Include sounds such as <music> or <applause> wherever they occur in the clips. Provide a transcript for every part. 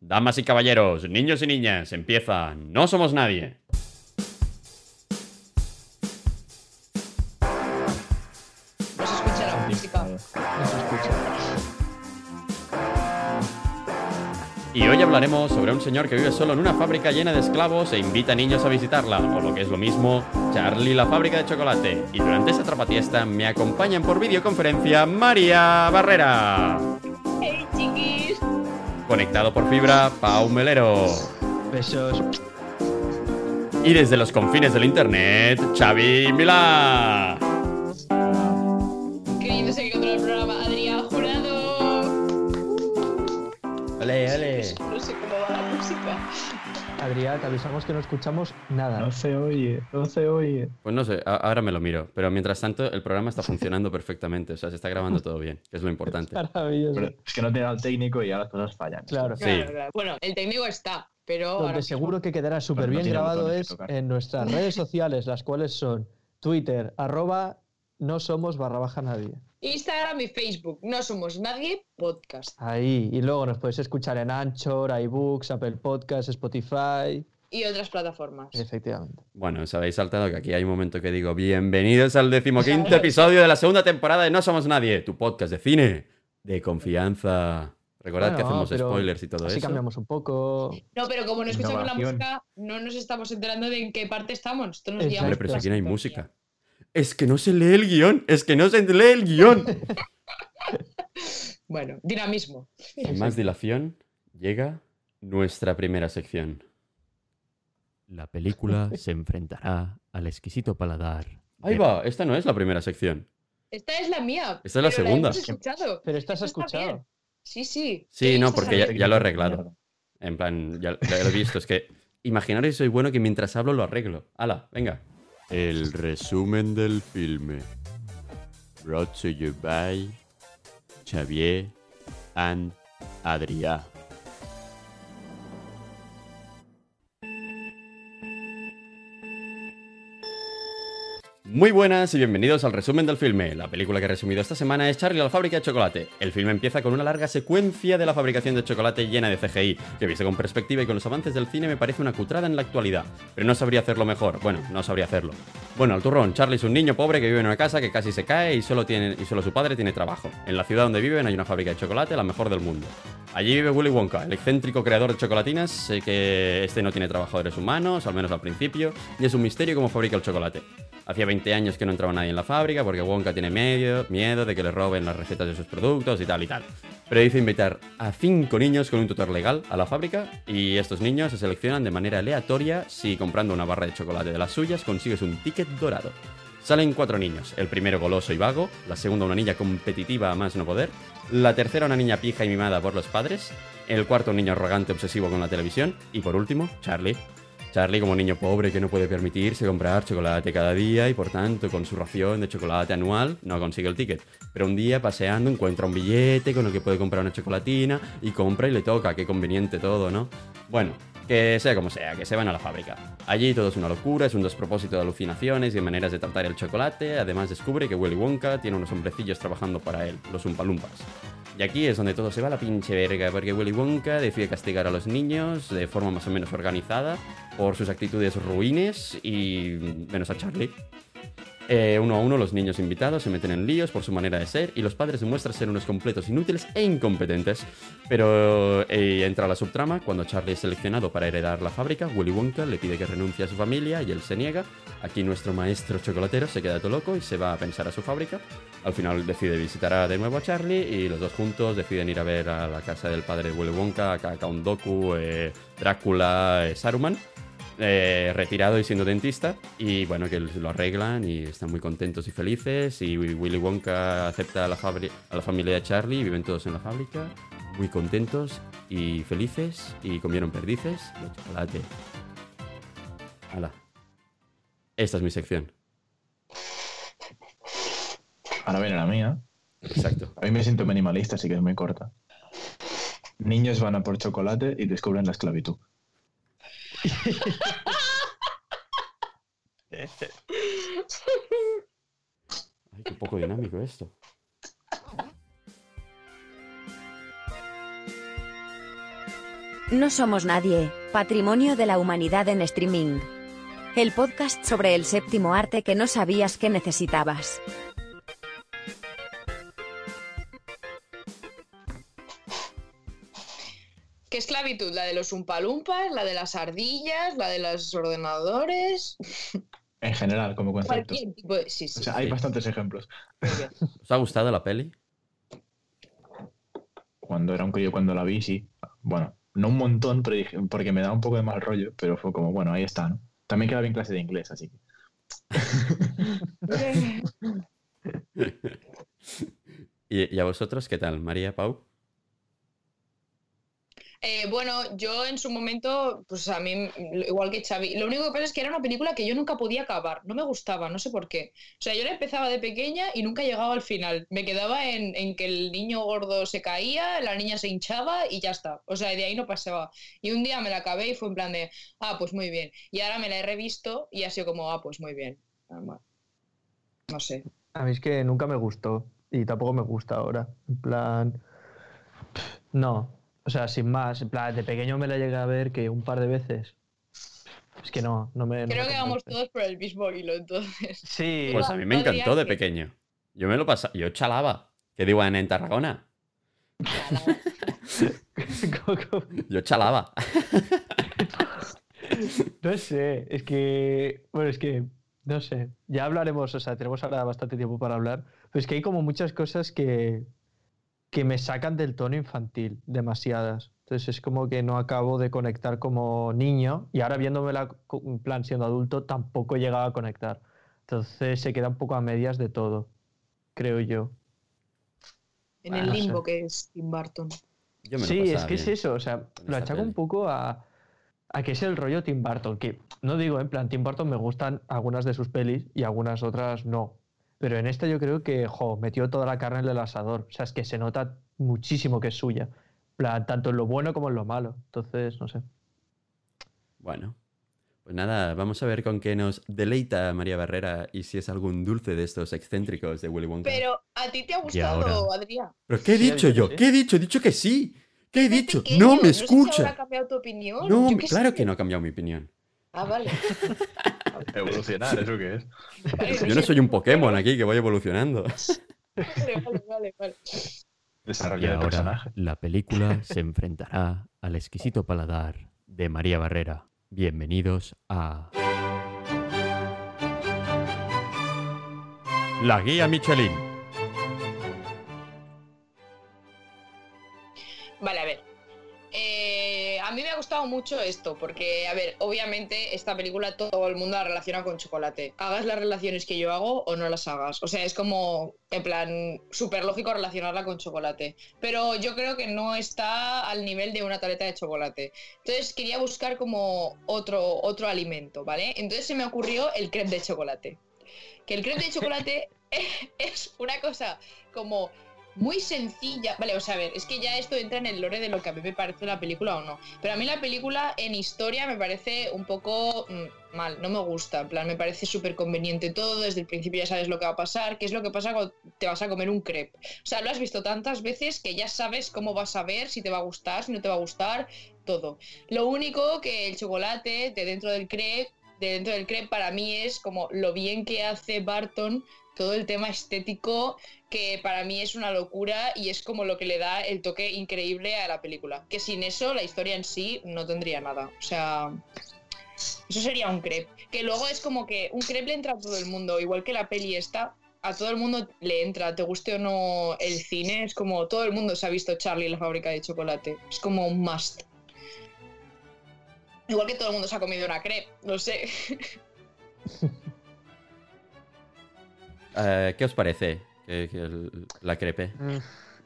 Damas y caballeros, niños y niñas, empieza No Somos Nadie. No se escucha la música. No se escucha. Y hoy hablaremos sobre un señor que vive solo en una fábrica llena de esclavos e invita a niños a visitarla, o lo que es lo mismo, Charlie la fábrica de chocolate. Y durante esta trapatiesta me acompañan por videoconferencia María Barrera. Conectado por fibra, Pau Melero. Besos. Y desde los confines del internet, Xavi Milá. Adrián, te avisamos que no escuchamos nada. No se oye, no se oye. Pues no sé, ahora me lo miro. Pero mientras tanto, el programa está funcionando perfectamente. O sea, se está grabando todo bien, que es lo importante. <laughs> Maravilloso. Pero es que no tiene al técnico y ahora las cosas fallan. Claro. Sí. Claro, claro. Bueno, el técnico está, pero. ahora Donde mismo- seguro que quedará súper bien grabado es en nuestras redes sociales, las cuales son Twitter, arroba no somos barra baja nadie. Instagram y Facebook. No somos nadie podcast. Ahí. Y luego nos podéis escuchar en Anchor, iBooks, Apple Podcasts, Spotify. Y otras plataformas. Efectivamente. Bueno, os habéis saltado que aquí hay un momento que digo, bienvenidos al decimoquinto <laughs> episodio de la segunda temporada de No Somos Nadie, tu podcast de cine de confianza. Recordad que hacemos spoilers y todo Así eso. cambiamos un poco. No, pero como no escuchamos la música, no nos estamos enterando de en qué parte estamos. Exacto. guiamos Hombre, pero si aquí no hay música. Es que no se lee el guion, es que no se lee el guion. <laughs> Bueno, dinamismo. Sin más dilación, llega nuestra primera sección. La película <laughs> se enfrentará al exquisito paladar. Ahí va, esta no es la primera sección. Esta es la mía. Esta es la segunda. hemos escuchado. Pero estás escuchado. bien. Sí, sí. Sí, no, porque ya, la- ya lo he arreglado. En plan, ya, ya lo he visto. Es que imaginaros si soy bueno que mientras hablo lo arreglo. Hala, venga. El resumen del filme. Brought to you by Xavier and Adrià. Muy buenas y bienvenidos al resumen del filme. La película que he resumido esta semana es Charlie la fábrica de chocolate. El filme empieza con una larga secuencia de la fabricación de chocolate llena de CGI, que visto con perspectiva y con los avances del cine me parece una cutrada en la actualidad. Pero no sabría hacerlo mejor. Bueno, no sabría hacerlo. Bueno, al turrón, Charlie es un niño pobre que vive en una casa que casi se cae y solo, tiene, y solo su padre tiene trabajo. En la ciudad donde viven hay una fábrica de chocolate, la mejor del mundo. Allí vive Willy Wonka, el excéntrico creador de chocolatinas, sé que este no tiene trabajadores humanos, al menos al principio, y es un misterio cómo fabrica el chocolate. Hacía 20 años que no entraba nadie en la fábrica porque Wonka tiene medio, miedo de que le roben las recetas de sus productos y tal y tal. Pero dice invitar a 5 niños con un tutor legal a la fábrica y estos niños se seleccionan de manera aleatoria si comprando una barra de chocolate de las suyas consigues un ticket dorado. Salen cuatro niños, el primero goloso y vago, la segunda una niña competitiva a más no poder, la tercera una niña pija y mimada por los padres, el cuarto un niño arrogante obsesivo con la televisión y por último, Charlie. Charlie como niño pobre que no puede permitirse comprar chocolate cada día y por tanto con su ración de chocolate anual no consigue el ticket. Pero un día paseando encuentra un billete con el que puede comprar una chocolatina y compra y le toca, qué conveniente todo, ¿no? Bueno, que sea como sea, que se van a la fábrica. Allí todo es una locura, es un despropósito de alucinaciones y maneras de tratar el chocolate. Además descubre que Willy Wonka tiene unos hombrecillos trabajando para él, los Umpalumpas. Y aquí es donde todo se va a la pinche verga, porque Willy Wonka decide castigar a los niños de forma más o menos organizada por sus actitudes ruines y menos a Charlie. Eh, uno a uno los niños invitados se meten en líos por su manera de ser y los padres demuestran ser unos completos inútiles e incompetentes. Pero eh, entra la subtrama, cuando Charlie es seleccionado para heredar la fábrica, Willy Wonka le pide que renuncie a su familia y él se niega. Aquí nuestro maestro chocolatero se queda todo loco y se va a pensar a su fábrica. Al final decide visitar de nuevo a Charlie y los dos juntos deciden ir a ver a la casa del padre de Willy Wonka, a Count Doku, eh, Drácula, eh, Saruman eh, retirado y siendo dentista y bueno que lo arreglan y están muy contentos y felices y Willy Wonka acepta a la, fabri- a la familia de Charlie y viven todos en la fábrica muy contentos y felices y comieron perdices de chocolate. Hala. Esta es mi sección. Ahora viene la mía. Exacto. A mí me siento minimalista, así que es muy corta. Niños van a por chocolate y descubren la esclavitud. <laughs> Ay, qué poco dinámico esto. No somos nadie, patrimonio de la humanidad en streaming. El podcast sobre el séptimo arte que no sabías que necesitabas. Esclavitud? ¿La de los umpalumpas? ¿La de las ardillas? ¿La de los ordenadores? En general, como concepto. Cualquier tipo de... Sí, sí. O sea, hay bastantes ejemplos. <laughs> ¿Os ha gustado la peli? Cuando era un crío, cuando la vi, sí. Bueno, no un montón, pero dije- porque me da un poco de mal rollo, pero fue como, bueno, ahí está, ¿no? También queda bien clase de inglés, así que. <laughs> <laughs> ¿Y, y a vosotros qué tal, María Pau? Eh, bueno, yo en su momento, pues a mí, igual que Xavi, lo único que pasa es que era una película que yo nunca podía acabar, no me gustaba, no sé por qué. O sea, yo la empezaba de pequeña y nunca llegaba al final. Me quedaba en, en que el niño gordo se caía, la niña se hinchaba y ya está. O sea, de ahí no pasaba. Y un día me la acabé y fue en plan de, ah, pues muy bien. Y ahora me la he revisto y ha sido como, ah, pues muy bien. Ah. No sé. A mí es que nunca me gustó y tampoco me gusta ahora. En plan. No. O sea, sin más. En plan, de pequeño me la llegué a ver que un par de veces. Es que no, no me. no Creo me que vamos todos por el mismo hilo, entonces. Sí. Pues a mí me encantó de que- pequeño. Yo me lo pasaba, yo chalaba. ¿Qué digo en, en Tarragona? <laughs> Yo chalaba. <laughs> No sé, es que. Bueno, es que. No sé. Ya hablaremos, o sea, tenemos ahora bastante tiempo para hablar. Pero es que hay como muchas cosas que. Que me sacan del tono infantil, demasiadas. Entonces es como que no acabo de conectar como niño. Y ahora viéndomela co- en plan siendo adulto, tampoco he llegado a conectar. Entonces se queda un poco a medias de todo, creo yo. En Ah, el no sé. limbo que es Tim Burton. Yo me lo Sí, es que es eso, o sea, lo achaco un poco a, a que es el rollo Tim Burton, que no digo, en plan, Tim Burton me gustan algunas de sus pelis y algunas otras no. Pero en esta yo creo que, jo, metió toda la carne en el asador. O sea, es que se nota muchísimo que es suya. Plan, tanto en lo bueno como en lo malo. Entonces, no sé. Bueno, pues nada, vamos a ver con qué nos deleita María Barrera y si es algún dulce de estos excéntricos de Willy Wonka. Pero a ti te ha ahora- gustado, Adrián. ¿Pero qué he dicho yo? que sí. ¿Qué he dicho? He dicho que sí. ¿Qué he dicho? pequeño, No me sé si ahora ha escucha. cambiado tu opinión. No, claro sé. que no ha cambiado mi opinión. Ah, vale. <laughs> Evolucionar, ¿eso qué es? Vale, Yo no soy un Pokémon aquí que voy evolucionando. Vale, vale, vale, vale. Y de ahora personaje. la película se enfrentará al exquisito paladar de María Barrera. Bienvenidos a... La guía Michelin. A mí me ha gustado mucho esto, porque, a ver, obviamente esta película todo el mundo la relaciona con chocolate. Hagas las relaciones que yo hago o no las hagas. O sea, es como, en plan, súper lógico relacionarla con chocolate. Pero yo creo que no está al nivel de una tableta de chocolate. Entonces quería buscar como otro, otro alimento, ¿vale? Entonces se me ocurrió el crepe de chocolate. Que el crepe de chocolate <laughs> es una cosa como muy sencilla. Vale, o sea, a ver, es que ya esto entra en el lore de lo que a mí me parece la película o no. Pero a mí la película en historia me parece un poco mm, mal, no me gusta. En plan, me parece súper conveniente todo, desde el principio ya sabes lo que va a pasar, qué es lo que pasa cuando te vas a comer un crepe. O sea, lo has visto tantas veces que ya sabes cómo vas a ver, si te va a gustar, si no te va a gustar, todo. Lo único que el chocolate de dentro del crepe, de dentro del crepe para mí es como lo bien que hace Barton todo el tema estético que para mí es una locura y es como lo que le da el toque increíble a la película. Que sin eso la historia en sí no tendría nada. O sea, eso sería un crepe. Que luego es como que un crepe le entra a todo el mundo, igual que la peli esta. A todo el mundo le entra, te guste o no el cine, es como todo el mundo se ha visto Charlie y la fábrica de chocolate. Es como un must. Igual que todo el mundo se ha comido una crepe, no sé. <laughs> Eh, ¿Qué os parece que- que el- la crepe? Mm,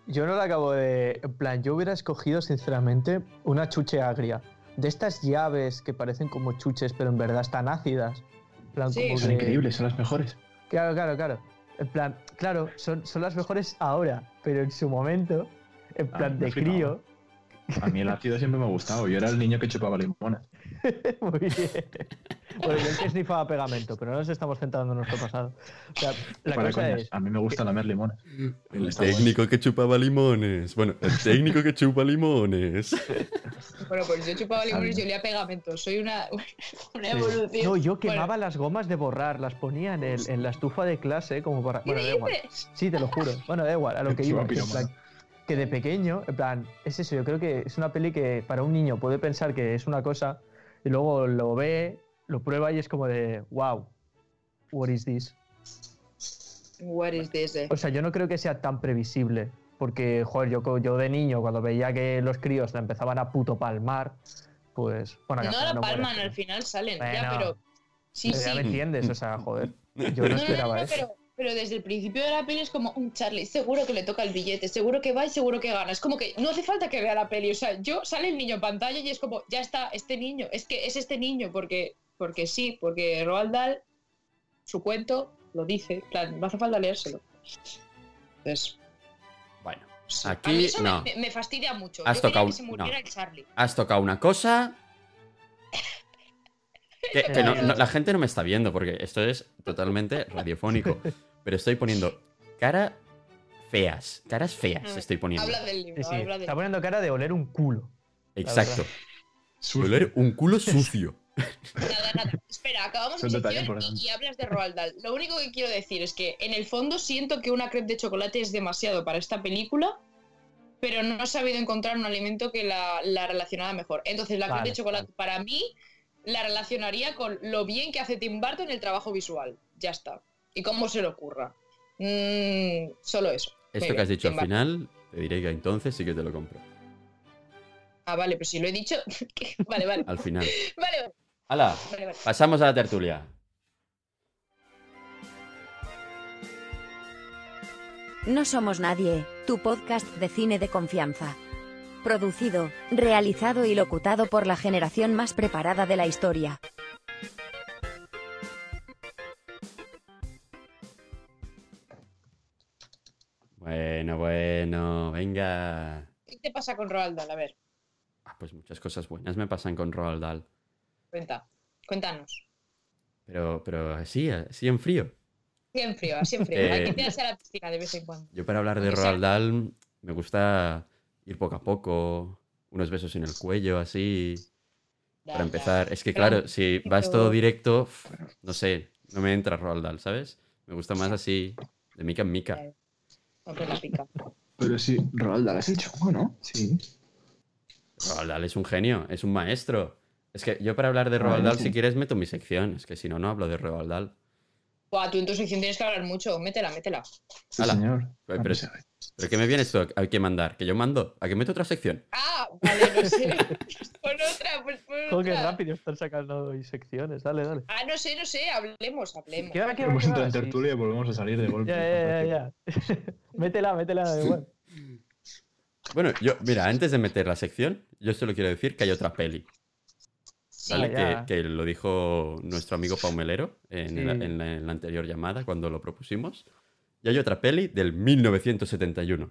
Yo no la acabo de. En plan, yo hubiera escogido, sinceramente, una chuche agria. De estas llaves que parecen como chuches, pero en verdad están ácidas. En plan, Sí. como Son que- increíbles, son las mejores. Claro, claro, claro. En plan, claro, son, son las mejores ahora, pero en su momento, en Ah, plan me de crío. A mí el ácido siempre me ha gustado. Yo era el niño que chupaba limones. <laughs> Muy bien. Bueno, y el que snifaba pegamento, pero no nos estamos centrando en nuestro pasado. O sea, la Para cosa coñas, es. A mí me gusta lamer limones. El Está técnico que chupaba limones. Bueno, el técnico que chupa limones. Bueno, pues yo chupaba limones y olía pegamento. Soy una, <laughs> una evolución. No, yo Bueno, quemaba las gomas de borrar, las ponía en, el- en la estufa de clase como para. ¿Qué Bueno, da igual. dices? Sí, te lo juro. Bueno, da igual, a lo <laughs> que iba. Que de pequeño, en plan, es eso, yo creo que es una peli que para un niño puede pensar que es una cosa y luego lo ve, lo prueba y es como de, wow, what is this? What is this? eh? O sea, yo no creo que sea tan previsible, porque, joder, yo, yo de niño, cuando veía que los críos la empezaban a puto palmar, pues, bueno, No la mueren, palman, al final salen. Ya, Bueno. pero. Sí, pero ya sí. me entiendes, o sea, joder, yo No, no no, no, esperaba no, eso. pero, pero desde el principio de la peli es como un Charlie, seguro que le toca el billete, seguro que va y seguro que gana. Es como que no hace falta que vea la peli. O sea, yo sale el niño en pantalla y es como, ya está, este niño, es que es este niño, porque, porque sí, porque Roald Dahl, su cuento, lo dice. Plan, no hace falta leérselo. Entonces, Bueno, a Aquí, mí eso me- no. me, me fastidia mucho. Has Yo tocado que un- se muriera no. el Charlie. has tocado una cosa. Que, <laughs> que no- no- la gente no me está viendo porque esto es totalmente radiofónico. <laughs> Pero estoy poniendo cara feas. Caras feas estoy poniendo. Habla del libro, Sí, sí, habla del está poniendo cara de oler un culo. Exacto. Oler un culo sucio. Nada, nada. Espera, acabamos detalle sección y, y hablas de Roald Dahl. Lo único que quiero decir es que en el fondo siento que una crepe de chocolate es demasiado para esta película, pero no he sabido encontrar un alimento que la, la relacionara mejor. Entonces la crepe de chocolate vale. para mí la relacionaría con lo bien que hace Tim Burton en el trabajo visual. Ya está. Y cómo se le ocurra. Mm, solo eso. Muy Esto que bien, has dicho Tim al final, te diré que entonces sí que te lo compro. Ah, vale, pero si lo he dicho. <laughs> vale, vale. Al final. <laughs> Vale, vale, ¡Hala! Pasamos a la tertulia. No somos nadie, tu podcast de cine de confianza. Producido, realizado y locutado por la generación más preparada de la historia. Bueno, bueno, venga. ¿Qué te pasa con Roald Dahl? A ver, Ah, pues muchas cosas buenas me pasan con Roald Dahl. Cuenta. Cuéntanos. Pero, pero así, así en frío. Así en frío, así en frío. <laughs> Eh, Hay que tirarse a la piscina de vez en cuando. Yo para hablar de Roald Dahl me gusta ir poco a poco, unos besos en el cuello, así, Ya, para ya. empezar. Es que Pero- claro, si vas todo directo, no sé, no me entra Roald Dahl, ¿sabes? Me gusta más así, de mica en mica. La pica. Pero sí, Roald Dahl es el chungo, ¿no? Sí. Roald Dahl es un genio, es un maestro. Es que yo para hablar de Roald Dahl, sí. si quieres, meto mi sección. Es que si no, no hablo de Roald Dahl. Buah, tú en tu sección tienes que hablar mucho. Métela, métela. Sí, Ala. señor. Pero- pero- ¿Pero qué me vienes tú a que mandar? ¿Que yo mando? ¿A que meto otra sección? Ah, vale, no sé. <laughs> Pon otra, pues pon Joder, qué otra. rápido están sacando hoy secciones. Dale, dale. Ah, no sé, no sé. Hablemos, hablemos. Queda, queda, Hemos entrado en tertulia y volvemos a salir de golpe. Ya, ya, ya, ya. <laughs> métela, métela, da igual. Bueno, yo, mira, antes de meter la sección, yo solo quiero decir que hay otra peli. ¿Vale? Ah, que, que lo dijo nuestro amigo Paumelero en, el- Sí. en la, en la anterior llamada, cuando lo propusimos. Y hay otra peli del 1971.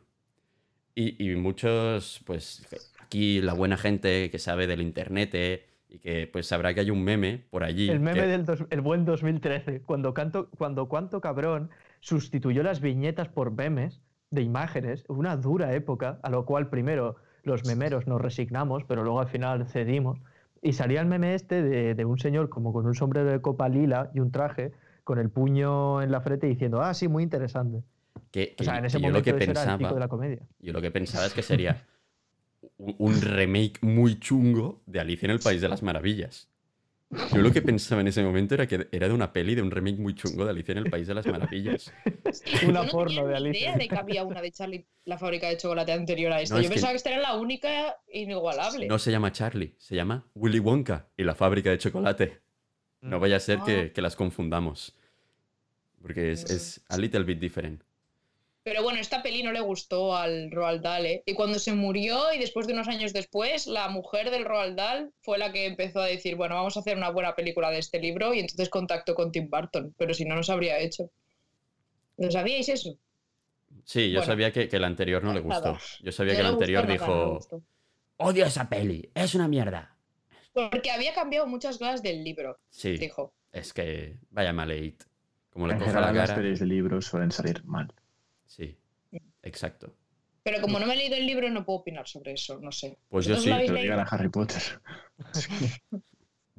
Y, y muchos, pues, aquí la buena gente que sabe del internet eh, y que pues sabrá que hay un meme por allí. El meme que- del dos- el buen 2013, cuando, canto, cuando Cuánto Cabrón sustituyó las viñetas por memes de imágenes, una dura época, a lo cual primero los memeros nos resignamos, pero luego al final cedimos, y salía el meme este de, de un señor como con un sombrero de copa lila y un traje, con el puño en la frente diciendo, ah, sí, muy interesante. que- O sea, en ese yo momento lo que eso era el pico pensaba, de la comedia. yo lo que pensaba es que sería un remake muy chungo de Alicia en el País de las Maravillas. Yo lo que pensaba en ese momento era que era de una peli de un remake muy chungo de Alicia en el País de las Maravillas. <laughs> Una no porno de Alicia. idea de que había una de Charlie, la fábrica de chocolate anterior a esta. No, Yo pensaba que esta era la única inigualable. No se llama Charlie, se llama Willy Wonka y la fábrica de chocolate. No vaya a ser que, Ah. que las confundamos. Porque es, Mm. es a little bit different. Pero bueno, esta peli no le gustó al Roald Dahl, ¿eh? Y cuando se murió y después de unos años después, la mujer del Roald Dahl fue la que empezó a decir, bueno, vamos a hacer una buena película de este libro y entonces contactó con Tim Burton, pero si no, no se habría hecho. ¿Lo sabíais eso? Sí, yo Bueno. sabía que, que el anterior no le Nada. gustó. Yo sabía No que el anterior nada, dijo, odio esa peli, es una mierda. Porque había cambiado muchas cosas del libro, Sí, dijo. es que vaya maleit. Como le En coja la general, las cara. pelis de libros suelen salir mal. Sí, exacto. Pero como no me he leído el libro, no puedo opinar sobre eso, no sé. Pues yo ¿Vosotros sí, leído? digan a Harry Potter. <laughs>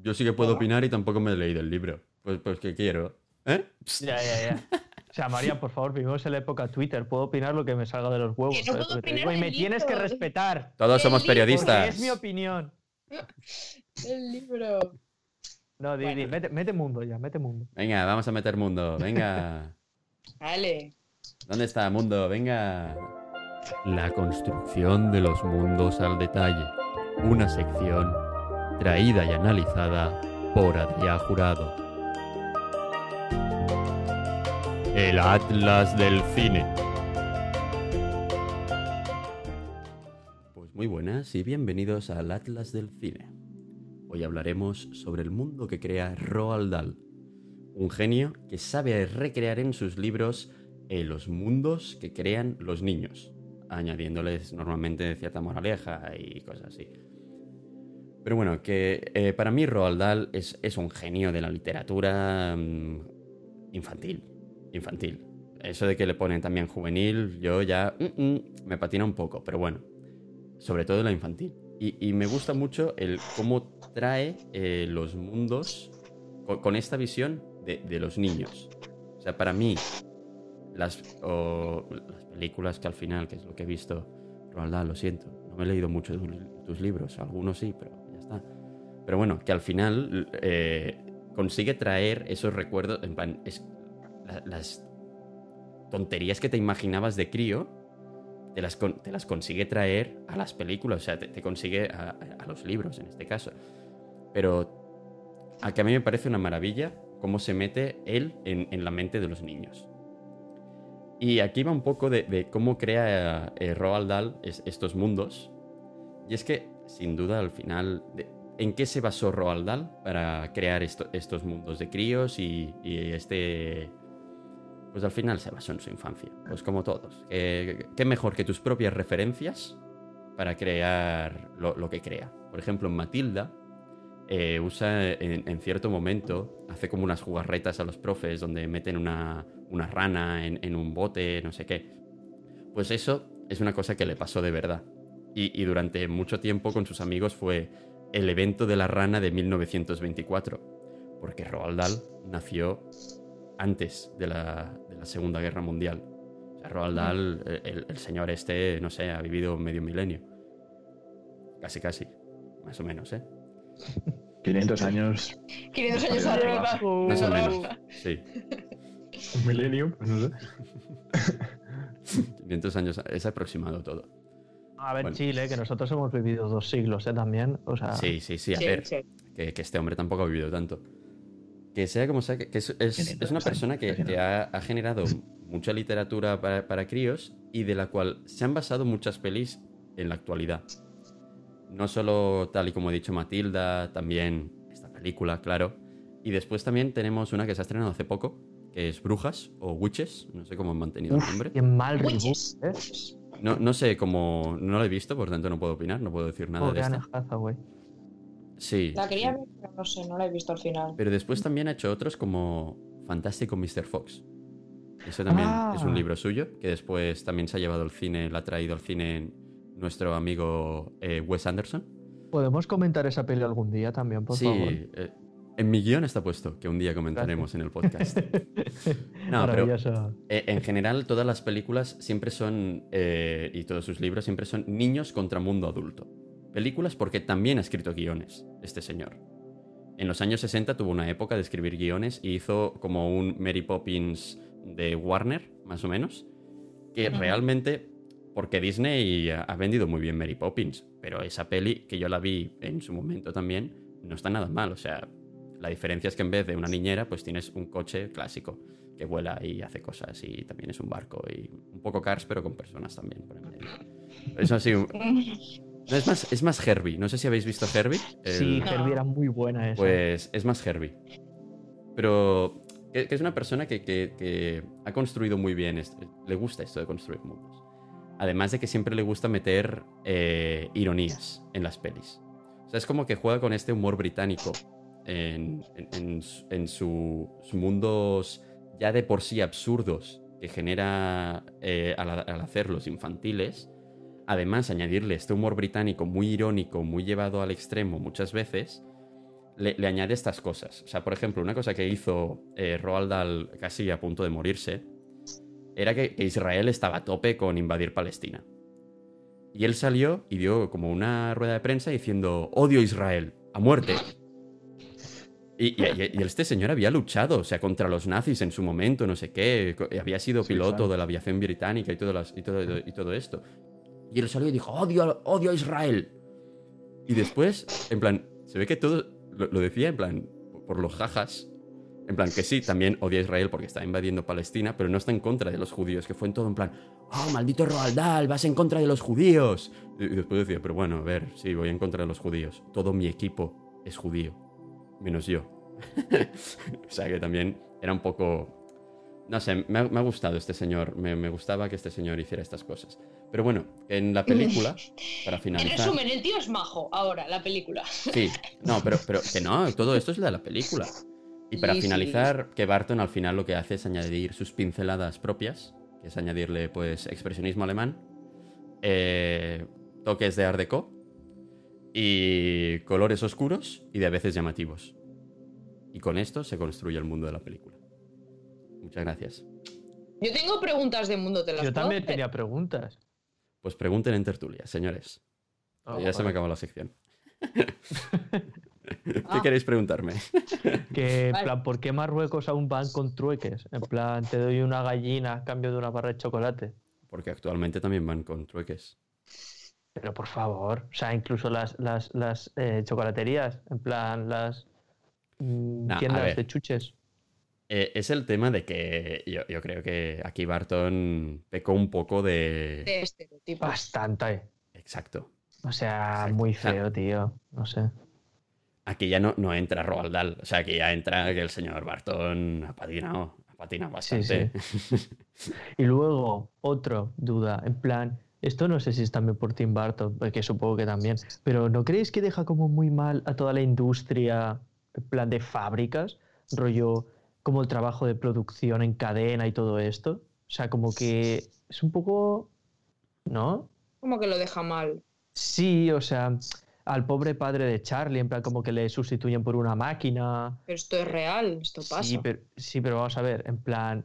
Yo sí que puedo opinar y tampoco me he leído el libro. Pues, pues que quiero. ¿Eh? Ya, ya, ya. O sea, María, por favor, vivimos en la época Twitter. Puedo opinar lo que me salga de los huevos. Que no ¿sabes puedo opinar digo? Y me tienes que respetar. Todos somos libro, Porque periodistas. es mi opinión. <laughs> El libro. No, di, di, Bueno. mete, mete mundo ya, mete mundo. Venga, vamos a meter mundo. Venga. <laughs> Vale. ¿Dónde está mundo? Venga. La construcción de los mundos al detalle. Una sección traída y analizada por Adrián Jurado. El Atlas del Cine. Pues muy buenas y bienvenidos al Atlas del Cine. Hoy hablaremos sobre el mundo que crea Roald Dahl, un genio que sabe recrear en sus libros los mundos que crean los niños, añadiéndoles normalmente cierta moraleja y cosas así. Pero bueno, que eh, para mí Roald Dahl es, es un genio de la literatura mm, infantil. Infantil. Eso de que le ponen también juvenil, yo ya mm, mm, me patina un poco, pero bueno sobre todo la infantil. Y, me gusta mucho el cómo trae eh, los mundos con, con esta visión de, de los niños. O sea, para mí, las, o las películas que al final, que es lo que he visto, Roald lo siento, no me he leído mucho tus- tus libros, algunos sí, pero ya está. Pero bueno, que al final eh, consigue traer esos recuerdos, en plan, es, la- las tonterías que te imaginabas de crío, te las, te las consigue traer a las películas, o sea, te, consigue a, los libros en este caso. Pero a que a mí me parece una maravilla cómo se mete él en la mente de los niños. Y aquí va un poco de, cómo crea eh, Roald Dahl es- estos mundos. Y es que, sin duda, al final, ¿en qué se basó Roald Dahl para crear esto- estos mundos de críos y, este pues al final se basó en su infancia, pues como todos. ¿Qué, qué mejor que tus propias referencias para crear lo, que crea? Por ejemplo, en Matilda eh, usa en cierto momento, hace como unas jugarretas a los profes donde meten una, una rana en, en un bote, no sé qué. Pues eso es una cosa que le pasó de verdad. Y, y durante mucho tiempo con sus amigos fue el evento de la rana de 1924. Porque Roald Dahl nació antes de la, de la Segunda Guerra Mundial. O sea, Roald Dahl, el, el- señor este, no sé, ha vivido medio milenio. Casi, casi. Más o menos, ¿eh? <laughs> 500 años, 500 años arriba. Más o menos. Sí. Un millennium, pues no sé. <laughs> 500 años, es aproximado todo. A ver, Bueno. Chile, que nosotros hemos vivido dos siglos, ¿eh? También. O sea, Sí, sí, sí. A Sí, ver, sí. que, que este hombre tampoco ha vivido tanto. Que sea como sea, que, es, es- 500 es una persona que, casi que ha, ha generado mucha literatura para, para críos y de la cual se han basado muchas pelis en la actualidad. No solo tal y como he dicho Matilda, también esta película, claro. Y después también tenemos una que se ha estrenado hace poco, que es Brujas o Witches, no sé cómo han mantenido el nombre. qué mal reboot, Witches. ¿eh? No, no sé cómo, no lo he visto, por tanto no puedo opinar, no puedo decir nada Pobre de. Hathaway. Sí. La quería ver, pero no sé, no la he visto al final. Pero después también ha hecho otros como Fantástico Mr. Fox. Eso también Ah. es un libro suyo, que después también se ha llevado al cine, lo ha traído al cine nuestro amigo eh, Wes Anderson. ¿Podemos comentar esa peli algún día también, por sí, favor? eh, en mi guion está puesto, que un día comentaremos en el podcast. <laughs> No, pero eh, en general todas las películas siempre son, eh, y todos sus libros siempre son niños contra mundo adulto. Películas porque también ha escrito guiones, este señor. En los años 60 tuvo una época de escribir guiones y hizo como un Mary Poppins de Warner, más o menos, que realmente, porque Disney ha vendido muy bien Mary Poppins, pero esa peli, que yo la vi en su momento también, no está nada mal. O sea, la diferencia es que en vez de una niñera, pues tienes un coche clásico que vuela y hace cosas y también es un barco y un poco Cars, pero con personas también. por un- no, es más, es más Herbie. No sé si habéis visto Herbie. Sí, El-. Herbie era muy buena esa. pues es más Herbie. Pero que, que es una persona que, que- que ha construido muy bien, esto, le gusta esto de construir mundos. Además de que siempre le gusta meter eh, ironías en las pelis. O sea, es como que juega con este humor británico en, en- en su- en sus mundos ya de por sí absurdos que genera eh, al, hacerlos infantiles. Además, añadirle este humor británico muy irónico, muy llevado al extremo muchas veces, le, añade estas cosas. O sea, por ejemplo, una cosa que hizo eh, Roald Dahl casi a punto de morirse era que, que Israel estaba a tope con invadir Palestina. Y él salió y dio como una rueda de prensa diciendo, odio Israel, a muerte. Y, y- y este señor había luchado, o sea, contra los nazis en su momento, no sé qué, había sido Sí, piloto claro. de la aviación británica y todo, las- y todo, y todo esto. Y él salió y dijo, odio, a- odio a Israel. Y después, en plan, se ve que todo lo, lo decía en plan, por los jajas. En plan, que sí, también odia a Israel porque está invadiendo Palestina, pero no está en contra de los judíos, que fue en todo en plan, oh, maldito Roald Dahl, vas en contra de los judíos. Y y después decía, pero bueno, a ver, sí, voy en contra de los judíos. Todo mi equipo es judío, menos <laughs> yo. o sea que también era un poco... No sé, me ha, me ha gustado este señor, me, me gustaba que este señor hiciera estas cosas. Pero bueno, en la película, para En finalizar... resumen, el tío es majo ahora, la película. Sí, <laughs> no, pero, pero que no, todo esto es de la película. Y para Sí, sí. finalizar, que Barton al final lo que hace es añadir sus pinceladas propias, que es añadirle pues expresionismo alemán, eh, toques de art deco y colores oscuros y de a veces llamativos. Y con esto se construye el mundo de la película. Muchas gracias. Yo tengo preguntas de mundo, te las Yo también hacer? tenía preguntas. Pues pregunten en tertulia, señores. Oh, ya se me acabó la sección. <laughs> ¿Qué Ah. queréis preguntarme? <laughs> Que, en Vale. plan, ¿por qué Marruecos aún van con trueques? En plan, te doy una gallina a cambio de una barra de chocolate. Porque actualmente también van con trueques. Pero por favor, o sea, incluso las, las, las eh, chocolaterías, en plan, las mm, Nah, tiendas de chuches. Eh, es el tema de que yo, yo creo que aquí Barton pecó un poco de... De estereotipos. Bastante. Exacto. O sea, Exacto. muy feo, tío. No sé. Aquí ya no, no entra Roald Dahl. O sea, aquí ya entra que el señor Barton ha patinado. Ha patinado Sí, bastante. <laughs> Y luego, otro duda, en plan, esto no sé si es también por Tim Burton, porque supongo que también, pero ¿no creéis que deja como muy mal a toda la industria, en plan de fábricas, rollo como el trabajo de producción en cadena y todo esto? O sea, como que es un poco, ¿no? Como que lo deja mal. Sí, o sea, al pobre padre de Charlie, en plan como que le sustituyen por una máquina. Pero esto es real, esto pasa. Sí pero, sí, pero vamos a ver, en plan,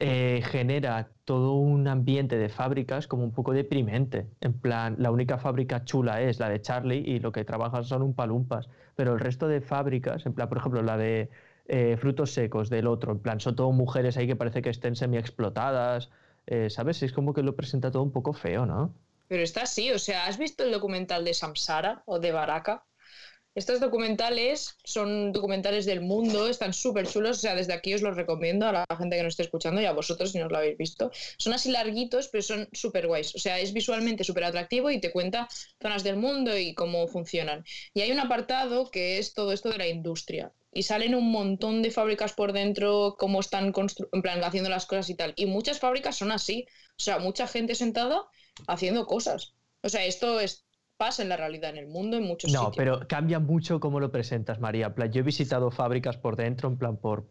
eh, genera todo un ambiente de fábricas como un poco deprimente. En plan, la única fábrica chula es la de Charlie y lo que trabajan son un palumpas. Pero el resto de fábricas, en plan, por ejemplo, la de eh, frutos secos del otro, en plan, son todo mujeres ahí que parece que estén semi-explotadas. eh, ¿Sabes? Es como que lo presenta todo un poco feo, ¿no? Pero está así, o sea, ¿has visto el documental de Samsara o de Baraka? Estos documentales son documentales del mundo, están súper chulos, o sea, desde aquí os los recomiendo a la gente que nos esté escuchando y a vosotros si no os lo habéis visto. Son así larguitos, pero son súper guays, o sea, es visualmente súper atractivo y te cuenta zonas del mundo y cómo funcionan. Y hay un apartado que es todo esto de la industria. Y salen un montón de fábricas por dentro, cómo están constru- en plan, haciendo las cosas y tal. Y muchas fábricas son así. O sea, mucha gente sentada haciendo cosas. O sea, esto es, pasa en la realidad, en el mundo, en muchos No, sitios. pero cambia mucho cómo lo presentas, María. Plan, yo he visitado fábricas por dentro, en plan por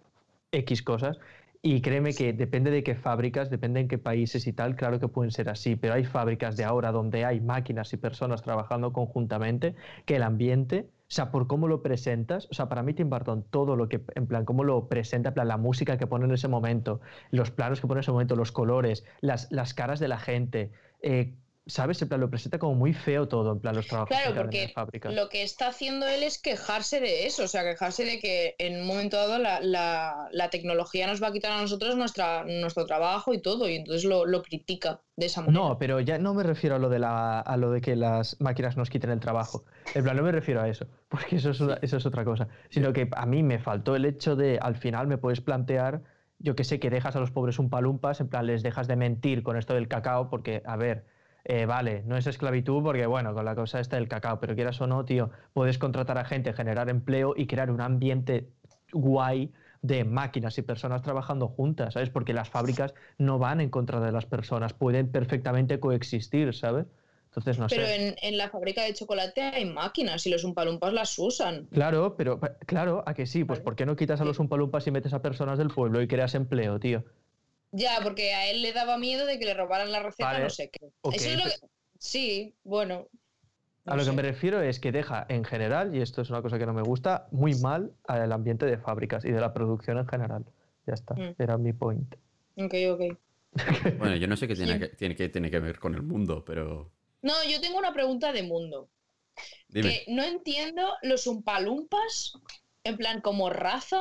X cosas, y créeme que depende de qué fábricas, depende en qué países y tal, claro que pueden ser así, pero hay fábricas de ahora donde hay máquinas y personas trabajando conjuntamente, que el ambiente, o sea, por cómo lo presentas, o sea, para mí Tim Burton, todo lo que, en plan, cómo lo presenta, en plan, la música que pone en ese momento, los planos que pone en ese momento, los colores, las, las caras de la gente, eh, ¿sabes? En plan, lo presenta como muy feo todo, en plan, los trabajos Claro, en cadena porque de fábricas. Lo que está haciendo él es quejarse de eso, o sea, quejarse de que en un momento dado la, la- la tecnología nos va a quitar a nosotros nuestra, nuestro trabajo y todo, y entonces lo, lo critica de esa manera. No, pero ya no me refiero a lo de la, a lo de que las máquinas nos quiten el trabajo. En plan, no me refiero a eso, <laughs> porque eso es, una- eso es otra cosa. Sino que a mí me faltó el hecho de, al final me puedes plantear, yo que sé, que dejas a los pobres un palumpas, en plan, les dejas de mentir con esto del cacao, porque, a ver, eh, vale, no es esclavitud, porque bueno, con la cosa esta del cacao, pero quieras o no, tío, puedes contratar a gente, generar empleo y crear un ambiente guay de máquinas y personas trabajando juntas, ¿sabes? Porque las fábricas no van en contra de las personas, pueden perfectamente coexistir, ¿sabes? Entonces, no Pero sé. en, en la fábrica de chocolate hay máquinas y los umpalumpas las usan. Claro, pero claro, a que sí, pues. ¿por qué no quitas a los umpalumpas y metes a personas del pueblo y creas empleo, tío? Ya, porque a él le daba miedo de que le robaran la receta, Vale, no sé qué. Eso es lo que- Sí, bueno. A lo que me refiero es que deja en general, y esto es una cosa que no me gusta, muy mal al ambiente de fábricas y de la producción en general. Ya está, Mm. era mi point. <laughs> Ok, ok. Bueno, yo no sé qué tiene Sí. que, tiene que, tiene que ver con el mundo, pero. No, yo tengo una pregunta de mundo. Dime. Que no entiendo los umpalumpas, en plan como raza.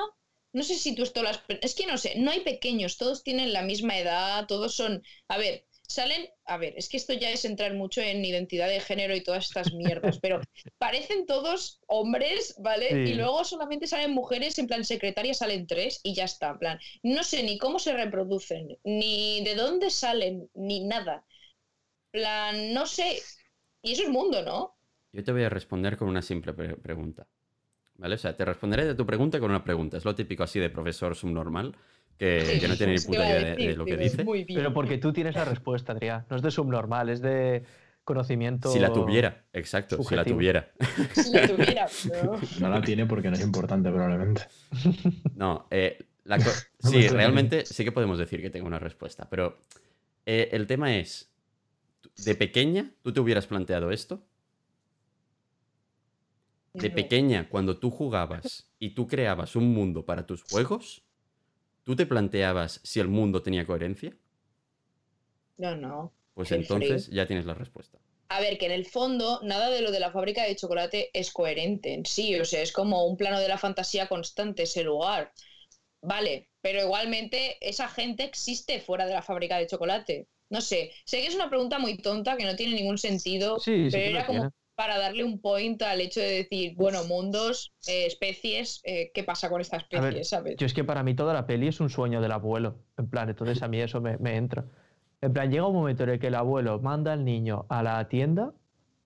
No sé si tú esto las... Es que no sé, no hay pequeños, todos tienen la misma edad, todos son... A ver, salen... A ver, es que esto ya es entrar mucho en identidad de género y todas estas mierdas, pero parecen todos hombres, ¿vale? Sí. Y luego solamente salen mujeres, en plan secretaria salen tres y ya está, en plan... No sé ni cómo se reproducen, ni de dónde salen, ni nada. En plan, no sé. Y eso es mundo, ¿no? Yo te voy a responder con una simple pre- pregunta. ¿Vale? O sea, te responderé de tu pregunta con una pregunta. Es lo típico así de profesor subnormal, que, que no tiene ni puta idea de, lo que dice. Muy bien. Pero porque tú tienes la respuesta, Adrián. No es de subnormal, es de conocimiento. Si la tuviera, exacto, si la tuviera. Si la tuviera, pero... <laughs> No la tiene porque no es importante, probablemente. <laughs> No, eh, la co- sí, realmente sí que podemos decir que tengo una respuesta, pero eh, el tema es, ¿tú- ¿de pequeña tú te hubieras planteado esto? De pequeña, cuando tú jugabas y tú creabas un mundo para tus juegos, ¿tú te planteabas si el mundo tenía coherencia? No, no. Pues entonces ya tienes la respuesta. A ver, que en el fondo nada de lo de la fábrica de chocolate es coherente en sí. O sea, es como un plano de la fantasía constante ese lugar. Vale, pero igualmente esa gente existe fuera de la fábrica de chocolate. No sé, sé que es una pregunta muy tonta que no tiene ningún sentido, Sí, sí pero lo era como tiene. Para darle un point al hecho de decir, bueno, mundos, eh, especies, eh, ¿qué pasa con esta especie? ver, ¿sabes? Yo es que para mí toda la peli es un sueño del abuelo. En plan, entonces a mí eso me, me entra. En plan, llega un momento en el que el abuelo manda al niño a la tienda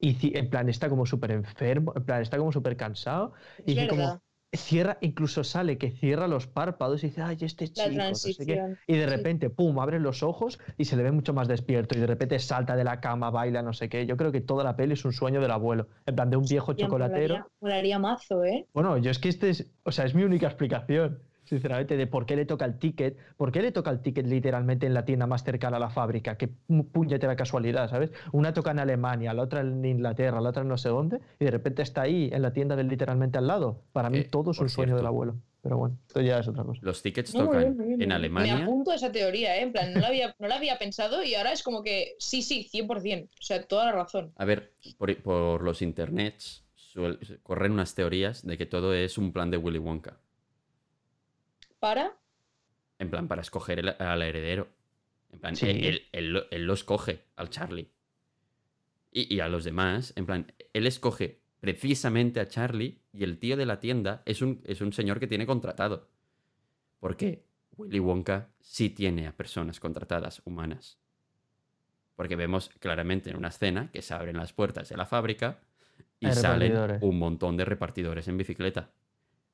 y en plan está como súper enfermo, en plan está como súper cansado y dice como verdad. Cierra, incluso sale que cierra los párpados y dice, ay, este chico, no sé qué". Y de repente, pum, abre los ojos y se le ve mucho más despierto. Y de repente salta de la cama, baila, no sé qué. Yo creo que toda la peli es un sueño del abuelo. En plan, de un viejo chocolatero. molaría- Molaría mazo, ¿eh? Bueno, yo es que este es, o sea, es mi única explicación, sinceramente, de por qué le toca el ticket, por qué le toca el ticket literalmente en la tienda más cercana a la fábrica, qué pu- puñetera casualidad, ¿sabes? Una toca en Alemania, la otra en Inglaterra, la otra en no sé dónde, y de repente está ahí, en la tienda del literalmente al lado. Para mí Eh, todo es un sueño del abuelo. Pero bueno, esto ya es otra cosa. Los tickets muy tocan bien, muy bien, en bien. Me Alemania. apunto a esa teoría, ¿eh? En plan, no la había, no la había pensado y ahora es como que sí, sí, 100%. O sea, toda la razón. A ver, por, por los internets suel- corren unas teorías de que todo es un plan de Willy Wonka. ¿Para? En plan, para escoger el- al heredero. En plan, Sí. él, él- él lo- él lo escoge al Charlie. Y, y a los demás, en plan, él escoge precisamente a Charlie y el tío de la tienda es un, es un señor que tiene contratado. Porque Willy Wonka sí tiene a personas contratadas humanas. Porque vemos claramente en una escena que se abren las puertas de la fábrica y salen un montón de repartidores en bicicleta.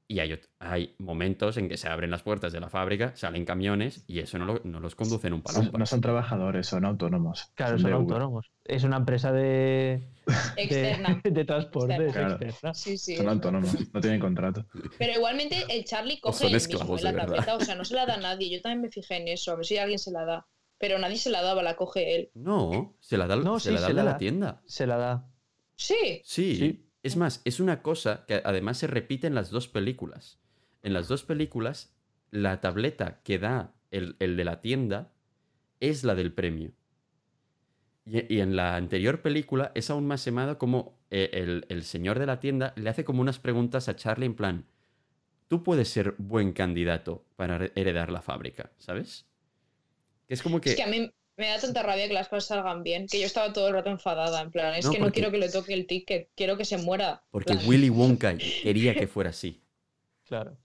Y hay, hay momentos en que se abren las puertas de la fábrica, salen camiones y eso no, lo- no los conducen un palumpa. no son trabajadores, son autónomos. Claro, son de autónomos. Es una empresa de, <laughs> de, Externa. <laughs> de transporte, es Claro. externa. Sí, sí. Son autónomos, no tienen contrato. Pero igualmente el Charlie coge son él mismo en la de tableta, o sea, no se la da <laughs> a nadie. Yo también me fijé en eso, a ver si alguien se la da. Pero nadie se la daba, la coge él. No, se la da, No, se sí, la da se el la de la da. tienda. Se la da. Sí. Sí. Es más, es una cosa que además se repite en las dos películas. En las dos películas, la tableta que da el, de la tienda es la del premio. Y, en la anterior película es aún más semado como eh, el, señor de la tienda le hace como unas preguntas a Charlie en plan, tú puedes ser buen candidato para her- heredar la fábrica, ¿sabes? Es como que... Es que a mí me da tanta rabia que las cosas salgan bien, que yo estaba todo el rato enfadada, en plan, es No, que no quiero que le toque el ticket, quiero que se muera. Porque plan. Willy Wonka quería que fuera así. <laughs> Claro.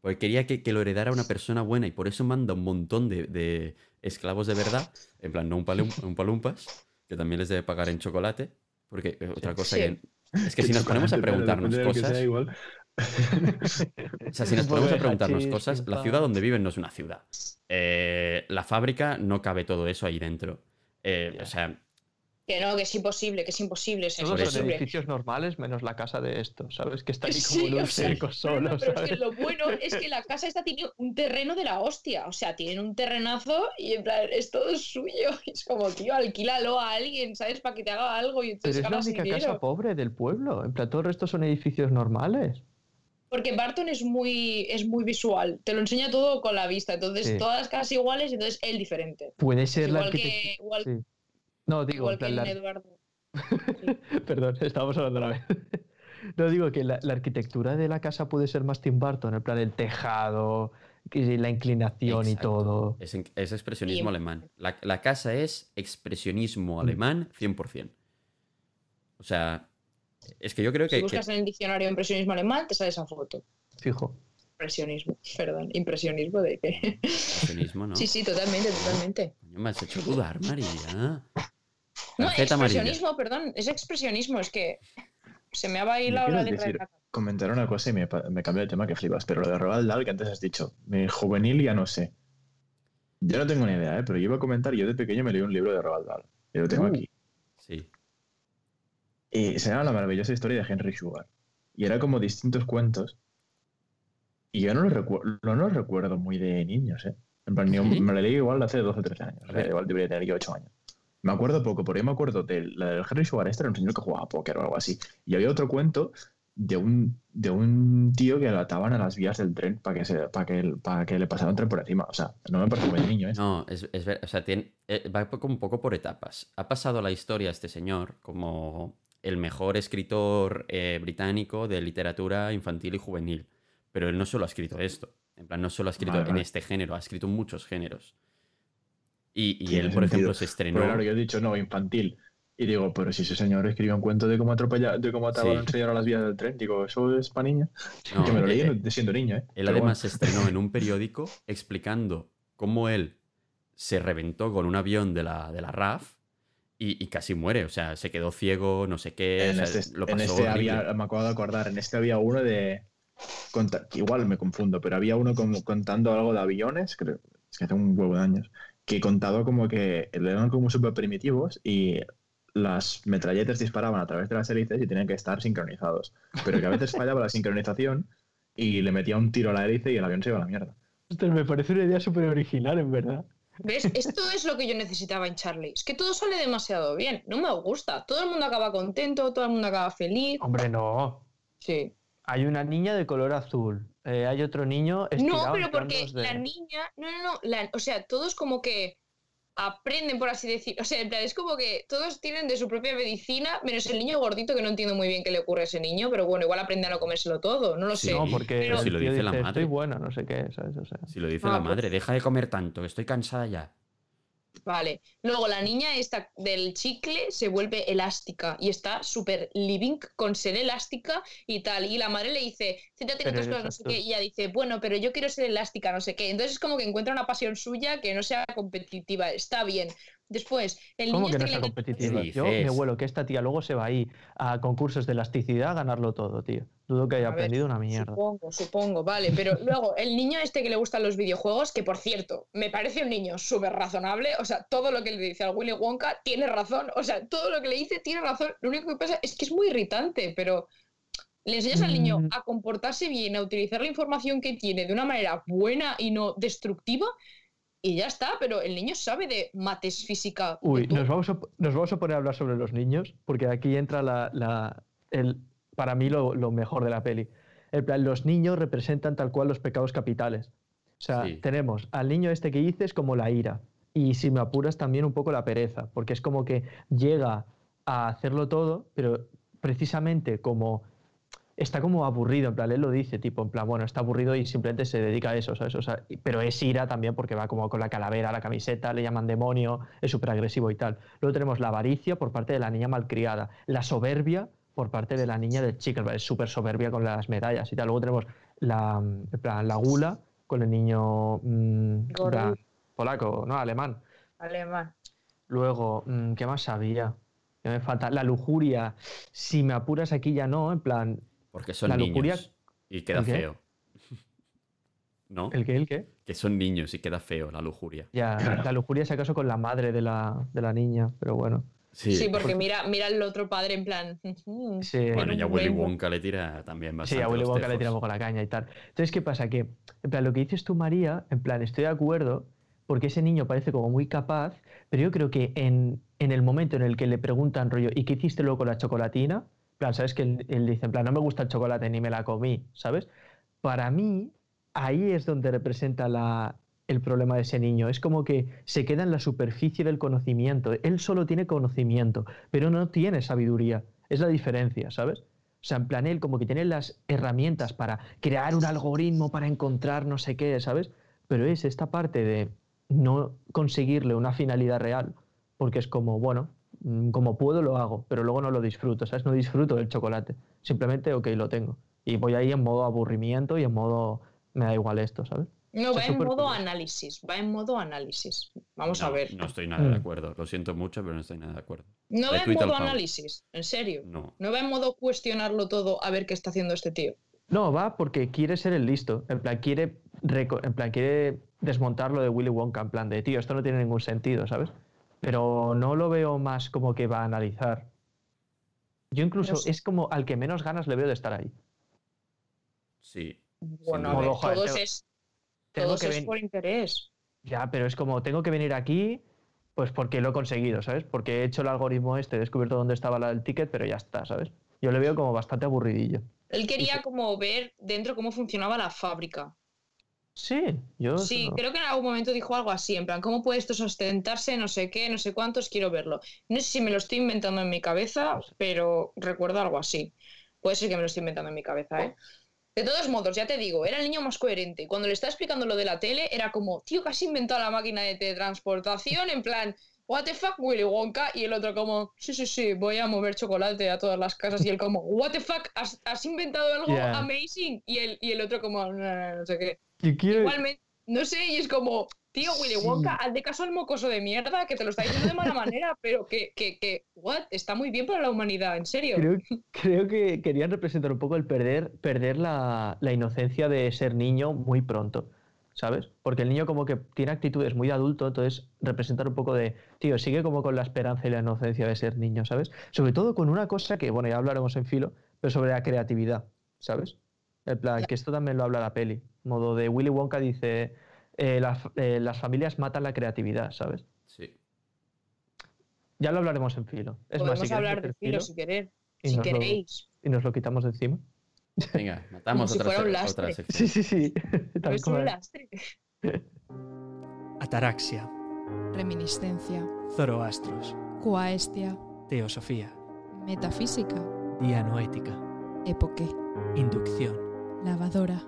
Porque quería que, que lo heredara una persona buena y por eso manda un montón de, de esclavos de verdad. En plan, no un, palum- un palumpas, que también les debe pagar en chocolate. Porque eh, otra cosa Sí. que. Es que si nos ponemos a preguntarnos cosas. sea, igual. O sea, si nos ponemos a preguntarnos cosas, la ciudad donde viven no es una ciudad. Eh, la fábrica no cabe todo eso ahí dentro. Eh. O sea, Que no, que es imposible, que es imposible, es Todos son imposible. edificios normales menos la casa de estos, ¿sabes? Que está ahí como Sí, en un o sea, cerco No, solo, no, pero es ¿sabes? que lo bueno es que la casa esta tiene un terreno de la hostia. O sea, tienen un terrenazo y en plan, es todo suyo. <laughs> Es como, tío, alquílalo a alguien, ¿sabes? Para que te haga algo y Pero entonces es la única dinero. casa pobre del pueblo. En plan, todo el resto son edificios normales. Porque Barton es muy, es muy visual. Te lo enseña todo con la vista. Entonces, Sí. todas las casas iguales, entonces él diferente. Puede ser la que, arquitectura. igual, Sí. No, digo, igual que la- Eduardo. <laughs> Perdón, estábamos hablando a la vez. <laughs> No digo que la, la arquitectura de la casa puede ser más Tim Burton, en plan el tejado, la inclinación y todo. Es, es expresionismo alemán. La, la casa es expresionismo Mm. alemán 100%. O sea, es que yo creo que... Si que- buscas en el diccionario impresionismo alemán, te sale esa foto. Fijo. Impresionismo, perdón. Impresionismo de qué. expresionismo, ¿no? <laughs> Sí, sí, totalmente, totalmente. Me has hecho dudar, María. No, amarilla. expresionismo, perdón, es expresionismo, es que se me ha ¿Me bailado la letra de decir? la cara. Comentar una cosa y me, me cambia el tema que flipas, pero lo de Roald Dahl que antes has dicho, mi juvenil ya no sé. Yo no tengo ni idea, ¿eh? pero yo iba a comentar, yo de pequeño me leí un libro de Roald Dahl, y lo tengo Uh. aquí. Sí. Y se llama La maravillosa historia de Henry Sugar. Y era como distintos cuentos. Y yo no los, recu- no los recuerdo muy de niños, ¿eh? En plan, yo me lo leí igual hace 12 o 13 años. O sea, igual debería tener yo 8 años. Me acuerdo poco, porque yo me acuerdo de la del Henry Sugar. Este era un señor que jugaba a póker o algo así. Y había otro cuento de un, de un tío que lo ataban a las vías del tren para que, se, para que, para que le pasara un tren por encima. O sea, no me parece muy niño, ¿eh? No, es, es ver- o sea, tiene- eh, va un poco por etapas. Ha pasado la historia este señor como el mejor escritor eh, británico de literatura infantil y juvenil. Pero él no solo ha escrito esto. En plan, no solo ha escrito Vale, en vale. este género, ha escrito en muchos géneros. Y, él, por ejemplo, se estrenó. Pero claro, yo he dicho no, infantil. Y digo, pero si ese señor escribió un cuento de cómo atropellar, de cómo ataban Sí. a un señor a las vías del tren, digo, eso es para niños. No, <laughs> que me lo leí eh, siendo niño, ¿eh? Él Pero además bueno. se estrenó en un periódico explicando cómo él se reventó con un avión de la, de la RAF y, y casi muere. O sea, se quedó ciego, no sé qué. En o sea, este, lo en pasó este había, me acabo de acordar, en este había uno de. conta- igual me confundo, pero había uno como contando algo de aviones, creo, es que hace un huevo de años, que contaba como que eran como súper primitivos y las metralletas disparaban a través de las hélices y tenían que estar sincronizados. Pero que a veces <laughs> fallaba la sincronización y le metía un tiro a la hélice y el avión se iba a la mierda. Me parece una idea súper original, en verdad. ¿Ves? Esto es lo que yo necesitaba en Charlie. Es que todo sale demasiado bien. No me gusta. Todo el mundo acaba contento, todo el mundo acaba feliz. Hombre, no. Sí. Hay una niña de color azul. eh, hay otro niño No, pero porque 2D. la niña. No, no, no. la- o sea, todos como que aprenden, por así decir. O sea, en plan, es como que todos tienen de su propia medicina, menos el niño gordito, que no entiendo muy bien qué le ocurre a ese niño, pero bueno, igual aprende a no comérselo todo. No lo Sí, sé. No, porque pero si lo dice la dice, madre. Estoy buena, no sé qué, ¿sabes? O sea, Si lo dice Ah, la pues- madre, deja de comer tanto, que estoy cansada ya. Vale. Luego la niña esta del chicle se vuelve elástica y está súper living con ser elástica y tal. Y la madre le dice, siéntate con tus cosas, no sé qué. Y ella dice, bueno, pero yo quiero ser elástica, no sé qué. Entonces es como que encuentra una pasión suya que no sea competitiva. Está bien. Después, el ¿Cómo niño que este no le está competitiva? ¿Qué Yo me huelo que esta tía luego se va ahí a concursos de elasticidad a ganarlo todo, tío. Dudo que haya A ver, aprendido una mierda. Supongo, supongo, vale. Pero luego, el niño este que le gustan los videojuegos, que por cierto, me parece un niño súper razonable. O sea, todo lo que le dice al Willy Wonka tiene razón. O sea, todo lo que le dice tiene razón. Lo único que pasa es que es muy irritante, pero le enseñas al niño Mm. a comportarse bien, a utilizar la información que tiene de una manera buena y no destructiva. Y ya está, pero el niño sabe de mates física. Uy, nos vamos, a, nos vamos a poner a hablar sobre los niños, porque aquí entra la, la- el, para mí lo, lo mejor de la peli. En plan, los niños representan tal cual los pecados capitales. O sea, Sí. tenemos al niño este que dices como la ira. Y si me apuras también un poco la pereza, porque es como que llega a hacerlo todo, pero precisamente como está como aburrido, en plan, él lo dice, tipo, en plan, bueno, está aburrido y simplemente se dedica a eso, ¿sabes? O sea, pero es ira también porque va como con la calavera, la camiseta, le llaman demonio, es súper agresivo y tal. Luego tenemos la avaricia por parte de la niña malcriada, la soberbia por parte de la niña del chico, es súper soberbia con las medallas y tal. Luego tenemos la, en plan, la gula con el niño mm, plan, polaco, no, alemán. Alemán. Luego, mm, ¿qué más sabía? ¿Qué me falta? La lujuria, si me apuras aquí ya no, en plan, Porque son La niños. lujuria- Y queda feo. <laughs> ¿No? ¿el qué, el qué? Que son niños y queda feo la lujuria. Ya, Claro. la lujuria si acaso con la madre de la, de la niña, pero bueno. Sí. Sí, porque mira, mira el otro padre en plan. "Mm, Sí. Bueno, ya un Willy huevo". Wonka le tira también bastante. Sí, a Willy Wonka le tira un poco la caña y tal. Entonces, ¿qué pasa? Que, en plan, lo que dices tú, María, en plan, estoy de acuerdo, porque ese niño parece como muy capaz, pero yo creo que en, en el momento en el que le preguntan, rollo, ¿y qué hiciste luego con la chocolatina? Plan, ¿sabes? Que él, él dice, en plan, no me gusta el chocolate ni me la comí, ¿sabes? Para mí, ahí es donde representa la, el problema de ese niño. Es como que se queda en la superficie del conocimiento. Él solo tiene conocimiento, pero no tiene sabiduría. Es la diferencia, ¿sabes? O sea, en plan, él como que tiene las herramientas para crear un algoritmo, para encontrar no sé qué, ¿sabes? Pero es esta parte de no conseguirle una finalidad real, porque es como, bueno, como puedo lo hago, pero luego no lo disfruto, ¿sabes? No disfruto del chocolate. Simplemente, ok, lo tengo. Y voy ahí en modo aburrimiento y en modo, me da igual esto, ¿sabes? No, O sea, va en modo curioso. análisis. Va en modo análisis. Vamos a ver. No estoy nada de Mm. acuerdo. Lo siento mucho, pero no estoy nada de acuerdo. No va en modo análisis. En serio. No. No va en modo cuestionarlo todo a ver qué está haciendo este tío. No, va porque quiere ser el listo. En plan, quiere, en plan, quiere desmontar lo de Willy Wonka. En plan, de tío, esto no tiene ningún sentido, ¿sabes? Pero no lo veo más como que va a analizar. Yo incluso es como al que menos ganas le veo de estar ahí. Sí. Bueno, a ver, joder, todos tengo- es, Tengo todos que es por interés. Ya, pero es como, tengo que venir aquí, pues porque lo he conseguido, ¿sabes? Porque he hecho el algoritmo este, he descubierto dónde estaba la del ticket, pero ya está, ¿sabes? Yo le veo como bastante aburridillo. Él quería como ver dentro cómo funcionaba la fábrica. Sí, yo... Sí, no- creo que en algún momento dijo algo así, en plan, ¿cómo puede esto sustentarse? No sé qué, no sé cuántos, quiero verlo. No sé si me lo estoy inventando en mi cabeza, No sé. pero recuerdo algo así. Puede ser que me lo estoy inventando en mi cabeza, ¿eh? De todos modos, ya te digo, era el niño más coherente. Cuando le estaba explicando lo de la tele, era como, tío, que has inventado la máquina de teletransportación, en plan, what the fuck, Willy Wonka, y el otro como, sí, sí, sí, voy a mover chocolate a todas las casas, y él como, what the fuck, has, has inventado algo Yeah. amazing, y el, y el otro como, no, no, no, no sé qué. Igualmente, no sé, y es como, tío, Willy Sí. Wonka, haz de caso al mocoso de mierda, que te lo está diciendo de mala manera, <laughs> pero que, que, que, what, está muy bien para la humanidad, en serio. Creo, creo que querían representar un poco el perder, perder la, la inocencia de ser niño muy pronto, ¿sabes? Porque el niño como que tiene actitudes muy de adulto, entonces representar un poco de, tío, sigue como con la esperanza y la inocencia de ser niño, ¿sabes? Sobre todo con una cosa que, bueno, ya hablaremos en filo, pero sobre la creatividad, ¿sabes? En plan, que esto también lo habla la peli, modo de Willy Wonka dice, eh, las, eh, las familias matan la creatividad, ¿sabes? Sí. Ya lo hablaremos en filo. Es más, Podemos si hablar de filo si queréis, y si nos lo- queréis. y nos lo quitamos de encima. Venga, <laughs> matamos si otra, fuera un se- lastre. otra sección. Sí, sí, sí. <laughs> Tal Es un lastre. <laughs> Ataraxia, Reminiscencia, Zoroastros, Cuaestia, Teosofía, Metafísica, Dianoética, Epoque, Inducción. Lavadora.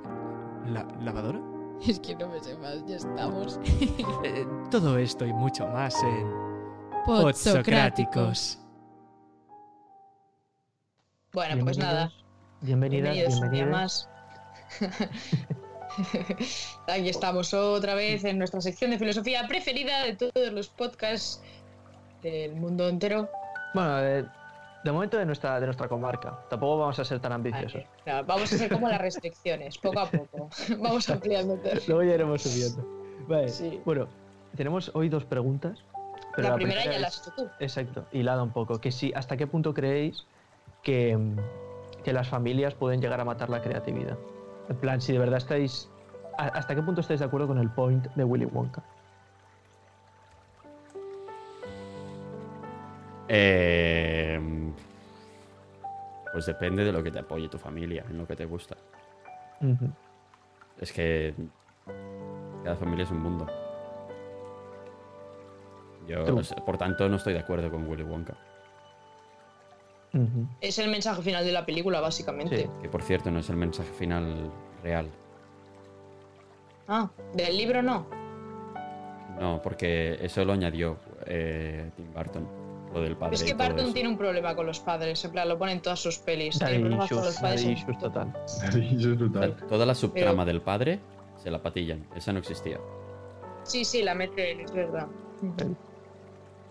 ¿La lavadora? <laughs> Es que no me sé más, ya estamos. <laughs> Eh, todo esto y mucho más en Podsocráticos. Bueno, pues nada, Bienvenidas, bienvenidos un día bienvenidas. más. <laughs> Aquí estamos otra vez en nuestra sección de filosofía preferida de todos los podcasts del mundo entero. Bueno, eh, de momento de nuestra, de nuestra comarca. Tampoco vamos a ser tan ambiciosos. Vale, no, vamos a hacer como las restricciones, poco a poco. <laughs> Vamos ampliando. Luego ya iremos subiendo. Vale. Sí. Bueno, tenemos hoy dos preguntas. Pero la, primera ya la es- has hecho tú. Exacto, hilada un poco. Que si, ¿Hasta qué punto creéis que, que las familias pueden llegar a matar la creatividad? En plan, si de verdad estáis... ¿Hasta qué punto estáis de acuerdo con el point de Willy Wonka? Eh, pues depende de lo que te apoye tu familia, en lo que te gusta. Es que cada familia es un mundo. Yo, por tanto, no estoy de acuerdo con Willy Wonka. Es el mensaje final de la película, básicamente. Sí. Que por cierto, no es el mensaje final real. Ah, del libro no. No, porque eso lo añadió eh, Tim Burton, lo del padre. es que Barton tiene un problema con los padres, en plan, lo pone en todas sus pelis. Daddy Tiene problemas con los issues, padres daddy en- issues total. Eso es O sea, brutal. toda la subtrama Pero- del padre se la patillan. Esa no existía. Sí, sí, la mete él, es verdad.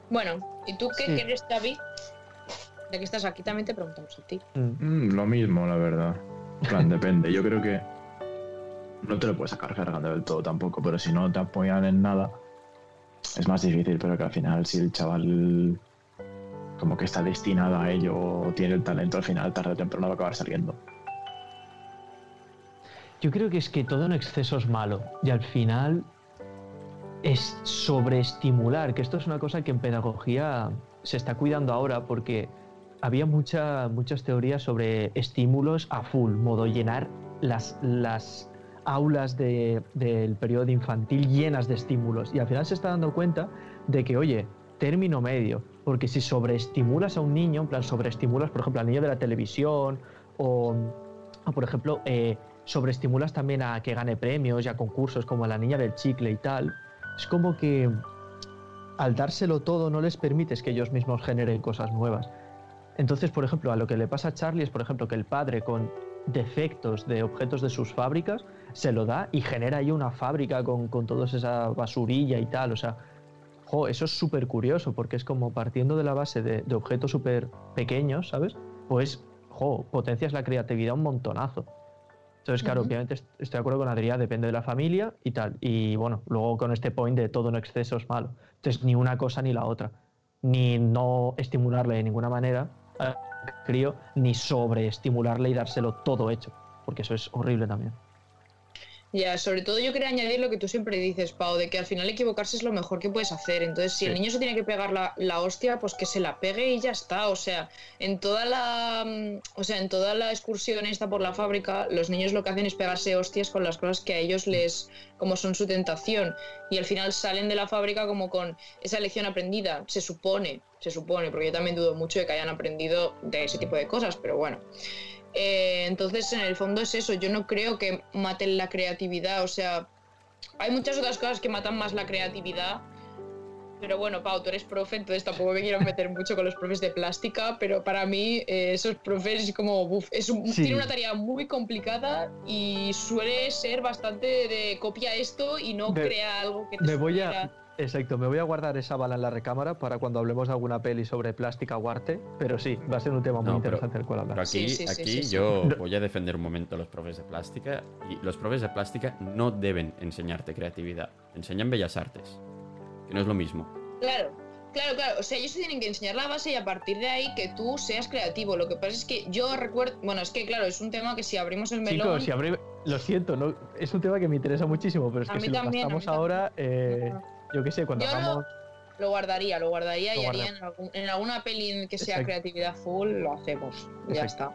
Bueno, ¿y tú qué Sí. quieres, David? Ya que estás aquí, también te preguntamos a ti. Mm. Mm, lo mismo, la verdad. En plan, depende. Yo creo que no te lo puedes sacar cargando del todo tampoco, pero si no te apoyan en nada, es más difícil, pero que al final si el chaval como que está destinado a ello o tiene el talento, al final tarde o temprano va a acabar saliendo. Yo creo que es que todo en exceso es malo y al final es sobreestimular, que esto es una cosa que en pedagogía se está cuidando ahora porque había mucha- muchas teorías sobre estímulos a full, modo llenar las, las aulas de- del periodo infantil llenas de estímulos y al final se está dando cuenta de que, oye, término medio, porque si sobreestimulas a un niño, en plan sobreestimulas, por ejemplo, al niño de la televisión o, por ejemplo, eh, sobreestimulas también a que gane premios y a concursos como a la niña del chicle y tal, es como que al dárselo todo no les permites que ellos mismos generen cosas nuevas. Entonces, por ejemplo, a lo que le pasa a Charlie es, por ejemplo, que el padre con defectos de objetos de sus fábricas se lo da y genera ahí una fábrica con, con toda esa basurilla y tal. O sea, eso es súper curioso porque es como partiendo de la base de, de objetos súper pequeños, ¿sabes? Pues, jo, potencias la creatividad un montonazo. Entonces, claro, obviamente est- estoy de acuerdo con Adrián, depende de la familia y tal. Y bueno, luego con este point de todo en exceso es malo. Entonces, ni una cosa ni la otra. Ni no estimularle de ninguna manera al crío, ni sobreestimularle y dárselo todo hecho. Porque eso es horrible también. Ya, sobre todo yo quería añadir lo que tú siempre dices, Pau, de que al final equivocarse es lo mejor que puedes hacer. Entonces, si el niño se tiene que pegar la, la hostia, pues que se la pegue y ya está. O sea, en toda la mm, o sea, en toda la excursión esta por la fábrica, los niños lo que hacen es pegarse hostias con las cosas que a ellos les, como son su tentación. Y al final salen de la fábrica como con esa lección aprendida. Se supone, se supone, porque yo también dudo mucho de que hayan aprendido de ese tipo de cosas, pero bueno. Eh, entonces, en el fondo es eso. Yo no creo que maten la creatividad. O sea, hay muchas otras cosas que matan más la creatividad. Pero bueno, Pau, tú eres profe, entonces tampoco me quiero meter mucho con los profes de plástica. Pero para mí, eh, esos profes es como. uf, es un- Sí. Tiene una tarea muy complicada y suele ser bastante de copia esto y no crea algo que te Me voy a. Exacto, me voy a guardar esa bala en la recámara para cuando hablemos de alguna peli sobre plástica o arte. Pero sí, va a ser un tema muy No, interesante del cual hablar. Pero aquí, Sí, sí, sí, aquí sí, sí. yo voy a defender un momento a los profes de plástica. Y los profes de plástica no deben enseñarte creatividad. Enseñan bellas artes. Que no es lo mismo. Claro, claro, claro. O sea, ellos te tienen que enseñar la base y a partir de ahí que tú seas creativo. Lo que pasa es que yo recuerdo. Bueno, es que claro, es un tema que si abrimos el melón. Chicos, si abre- lo siento, no, es un tema que me interesa muchísimo, pero es A que mí si lo también, mí gastamos ahora, eh, yo qué sé, cuando Yo hagamos. Lo guardaría, lo guardaría Lo y haría en, algún- en alguna peli en que sea Exacto. creatividad full, lo hacemos. Ya está.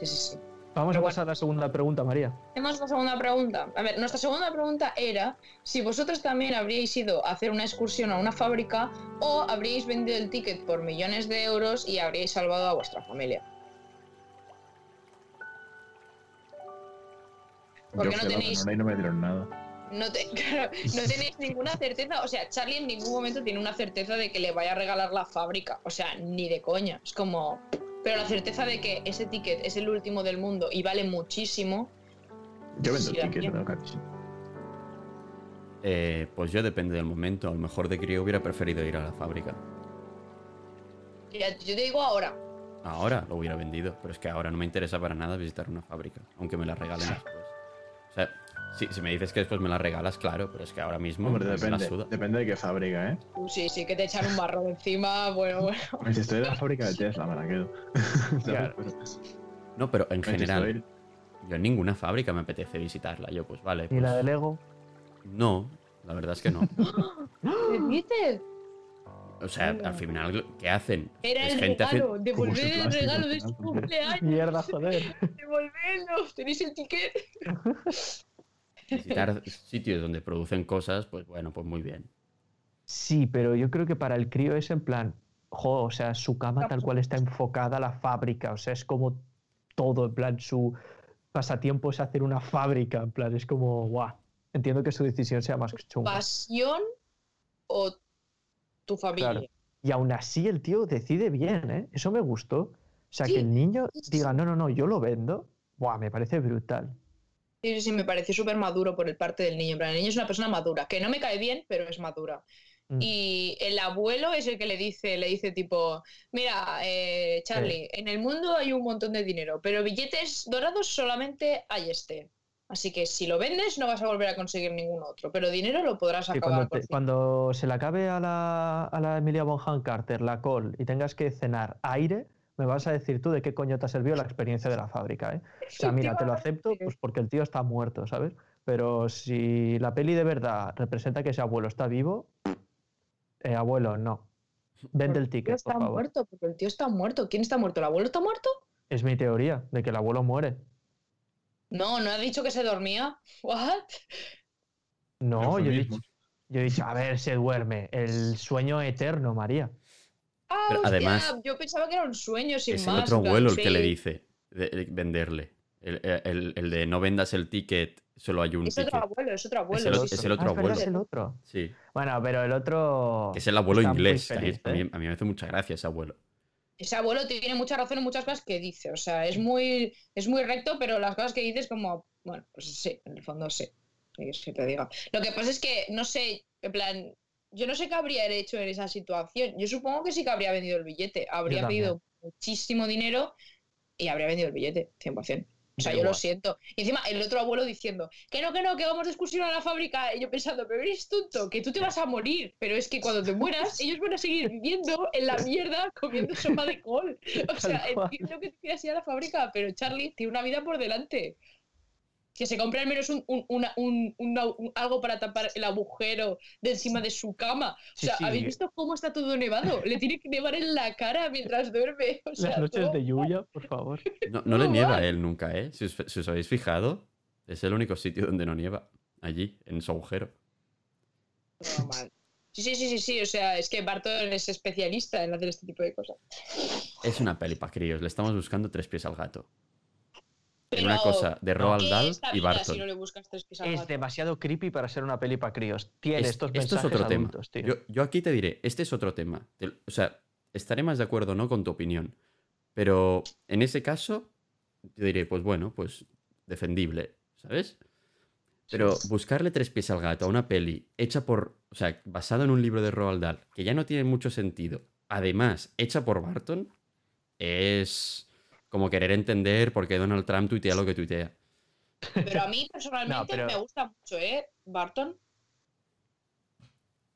Sí, sí, sí. Vamos pero a bueno. pasar a la segunda pregunta, María. Tenemos la segunda pregunta. A ver, nuestra segunda pregunta era si vosotros también habríais ido a hacer una excursión a una fábrica o habríais vendido el ticket por millones de euros y habríais salvado a vuestra familia. ¿Por Yo qué no tenéis- no me dieron nada. No, te- <laughs> claro, no tenéis ninguna certeza. O sea, Charlie en ningún momento tiene una certeza de que le vaya a regalar la fábrica. O sea, ni de coña. Es como. Pero la certeza de que ese ticket es el último del mundo y vale muchísimo. Yo vendo Sí, el ticket, sí. Eh, pues yo depende del momento. A lo mejor de crío hubiera preferido ir a la fábrica. Ya, yo te digo ahora. Ahora lo hubiera vendido, pero es que ahora no me interesa para nada visitar una fábrica, aunque me la regalen después. <laughs> Sí, si me dices que después me la regalas, claro, pero es que ahora mismo Hombre, depende, suda. depende de qué fábrica, ¿eh? Sí, sí, que te echan un barro encima. Bueno, bueno. Si estoy en la fábrica de Tesla, me la quedo. <laughs> No, pero en general, yo en ninguna fábrica me apetece visitarla. Yo, pues vale. ¿Y pues, la de Lego? No, la verdad es que no. <laughs> ¿Qué dices? O sea, al final, ¿qué hacen? Era Es el gente regalo. Devolver ese el regalo al de su cumpleaños. Mierda, joder. <laughs> Devolverlo. ¿Tenéis el ticket? Visitar sitios donde producen cosas, pues bueno, pues muy bien. Sí, pero yo creo que para el crío es en plan, jo, o sea, su cama tal cual está enfocada a la fábrica, o sea, es como todo, en plan, su pasatiempo es hacer una fábrica, en plan, es como, guau. Entiendo que su decisión sea más chunga. ¿Pasión o tu familia? Claro. Y aún así el tío decide bien, ¿eh? Eso me gustó. O sea, Sí, que el niño diga, no, no, no, yo lo vendo, buah, me parece brutal. Sí, sí, sí, me pareció súper maduro por el parte del niño. El niño es una persona madura, que no me cae bien, pero es madura. Mm. Y el abuelo es el que le dice, le dice tipo, mira, eh, Charlie, en el mundo hay un montón de dinero, pero billetes dorados solamente hay este. Así que si lo vendes no vas a volver a conseguir ningún otro, pero dinero lo podrás Sí, acabar cuando, te- cuando se le acabe a la, a la Emilia Bonham Carter la col y tengas que cenar aire, me vas a decir tú de qué coño te ha servido la experiencia de la fábrica, ¿eh? O sea, mira, te lo acepto pues porque el tío está muerto, ¿sabes? Pero si la peli de verdad representa que ese abuelo está vivo, eh, abuelo, no. Vende el El tío ticket, está por favor. muerto, porque el tío está muerto. ¿Quién está muerto? ¿El abuelo está muerto? Es mi teoría, de que el abuelo muere. No, no ha dicho que se dormía. ¿What? No, yo he, dicho, yo he dicho, a ver, se duerme. El sueño eterno, María. Ah, Pero hostia, además- yo pensaba que era un sueño sin Es más. el otro en plan, abuelo el que le dice de- de venderle. El, el- el de no vendas el ticket, solo hay un Es otro abuelo, es otro abuelo. el sí, es el otro Ah, es abuelo. es el otro. Sí, Bueno, pero el otro. es el abuelo inglés. feliz, a, mí, ¿eh? a mí me hace mucha gracia ese abuelo. Ese abuelo tiene mucha razón en muchas cosas que dice. O sea, es muy, es muy recto, pero las cosas que dice es como, bueno, pues sí, en el fondo sí. ¿Qué quieres que te diga? Lo que pasa es que, no sé, en plan, yo no sé qué habría hecho en esa situación. Yo supongo que sí que habría vendido el billete. Habría pedido muchísimo dinero y habría vendido el billete, 100%. O sea, yo lo siento. Y encima el otro abuelo diciendo, que no, que no, que vamos de excursión a la fábrica. Y yo pensando, pero eres tonto, que tú te vas a morir. Pero es que cuando te mueras, <laughs> ellos van a seguir viviendo en la mierda comiendo sopa de col. O sea, entiendo que tú quieras ir a la fábrica, pero Charlie tiene una vida por delante. Que se compre al menos un, un- una- un- una- un- algo para tapar el agujero de encima de su cama. O Sí, sea, sí. ¿habéis visto cómo está todo nevado? Le tiene que nevar en la cara mientras duerme. O sea, Las noches todo- de lluvia, por favor. No, no le nieva a él nunca, ¿eh? Si os, si os habéis fijado, es el único sitio donde no nieva. Allí, en su agujero. todo mal. Sí, sí, sí, sí, sí. O sea, es que Barton es especialista en hacer este tipo de cosas. Es una peli para críos. Le estamos buscando tres pies al gato. En una Pero, cosa de Roald ¿qué Dahl y Barton. Si no le buscas tres pies al Es gato? demasiado creepy para ser una peli para críos. Tiene Es- estos esto es mensajes otro tema. adultos, tío. Yo, yo aquí te diré, este es otro tema. Te- o sea, estaré más de acuerdo o no con tu opinión. Pero en ese caso, yo diré, pues bueno, pues defendible, ¿sabes? Pero buscarle tres pies al gato a una peli hecha por, o sea, basada en un libro de Roald Dahl, que ya no tiene mucho sentido, además hecha por Barton, es como querer entender por qué Donald Trump tuitea lo que tuitea. Pero a mí personalmente No, pero- me gusta mucho, ¿eh? Barton.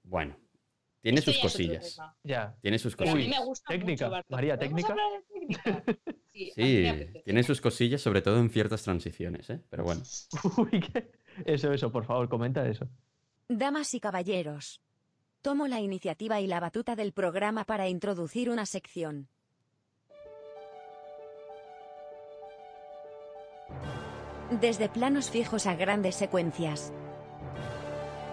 Bueno, tiene Esto sus cosillas. Ya. Tiene sus Pero a mí cosillas. me gusta técnica. mucho Barton. María, ¿Podemos técnica. hablar de técnica? <laughs> Sí, Sí, tiene sus cosillas, sobre todo en ciertas transiciones, ¿eh? Pero bueno. Uy, <laughs> ¿qué? Eso, eso, por favor, comenta eso. Damas y caballeros. Tomo la iniciativa y la batuta del programa para introducir una sección. Desde planos fijos a grandes secuencias.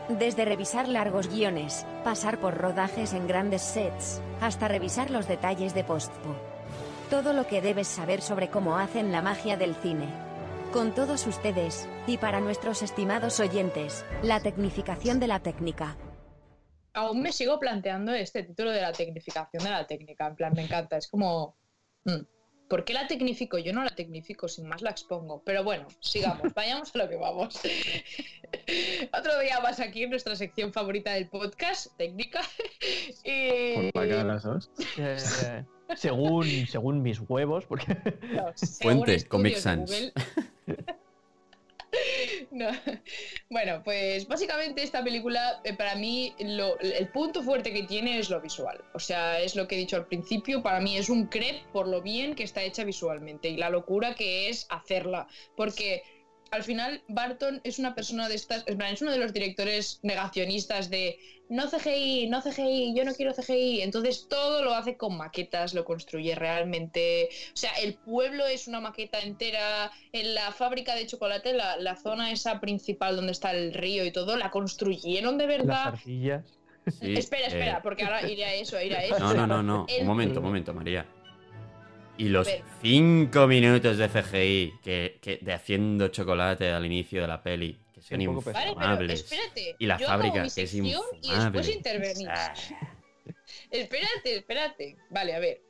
Desde revisar largos guiones, pasar por rodajes en grandes sets, hasta revisar los detalles de postpo. Todo lo que debes saber sobre cómo hacen la magia del cine. Con todos ustedes, y para nuestros estimados oyentes, la tecnificación de la técnica. Aún me sigo planteando este título de la tecnificación de la técnica. En plan, me encanta. Es como. mm, ¿Por qué la tecnifico? Yo no la tecnifico, sin más la expongo. Pero bueno, sigamos, <laughs> vayamos a lo que vamos. <laughs> Otro día más aquí en nuestra sección favorita del podcast, técnica. <laughs> y... Por la cara de las dos. Eh, según, según mis huevos, porque No, según Fuente, Comic Sans. No. Bueno, pues básicamente esta película, eh, para mí, lo- el punto fuerte que tiene es lo visual. O sea, es lo que he dicho al principio, para mí es un crepe por lo bien que está hecha visualmente y la locura que es hacerla. Porque al final Barton es una persona de estas, en plan, es uno de los directores negacionistas de no CGI, no CGI, yo no quiero CGI. Entonces todo lo hace con maquetas, lo construye realmente. O sea, el pueblo es una maqueta entera. En la fábrica de chocolate, la, la zona esa principal donde está el río y todo, la construyeron de las verdad. ardillas. Sí, espera, espera, eh, porque ahora iré a eso, iré a eso. No, no, no, no. El- Un momento, un momento, María. Y los cinco minutos de CGI que, que- de haciendo chocolate al inicio de la peli, que son poco Vale, pero infumables. espérate. Y la yo fábrica, que es sección y infumable. después intervenís. Ah, <laughs> Espérate, espérate. Vale, a ver.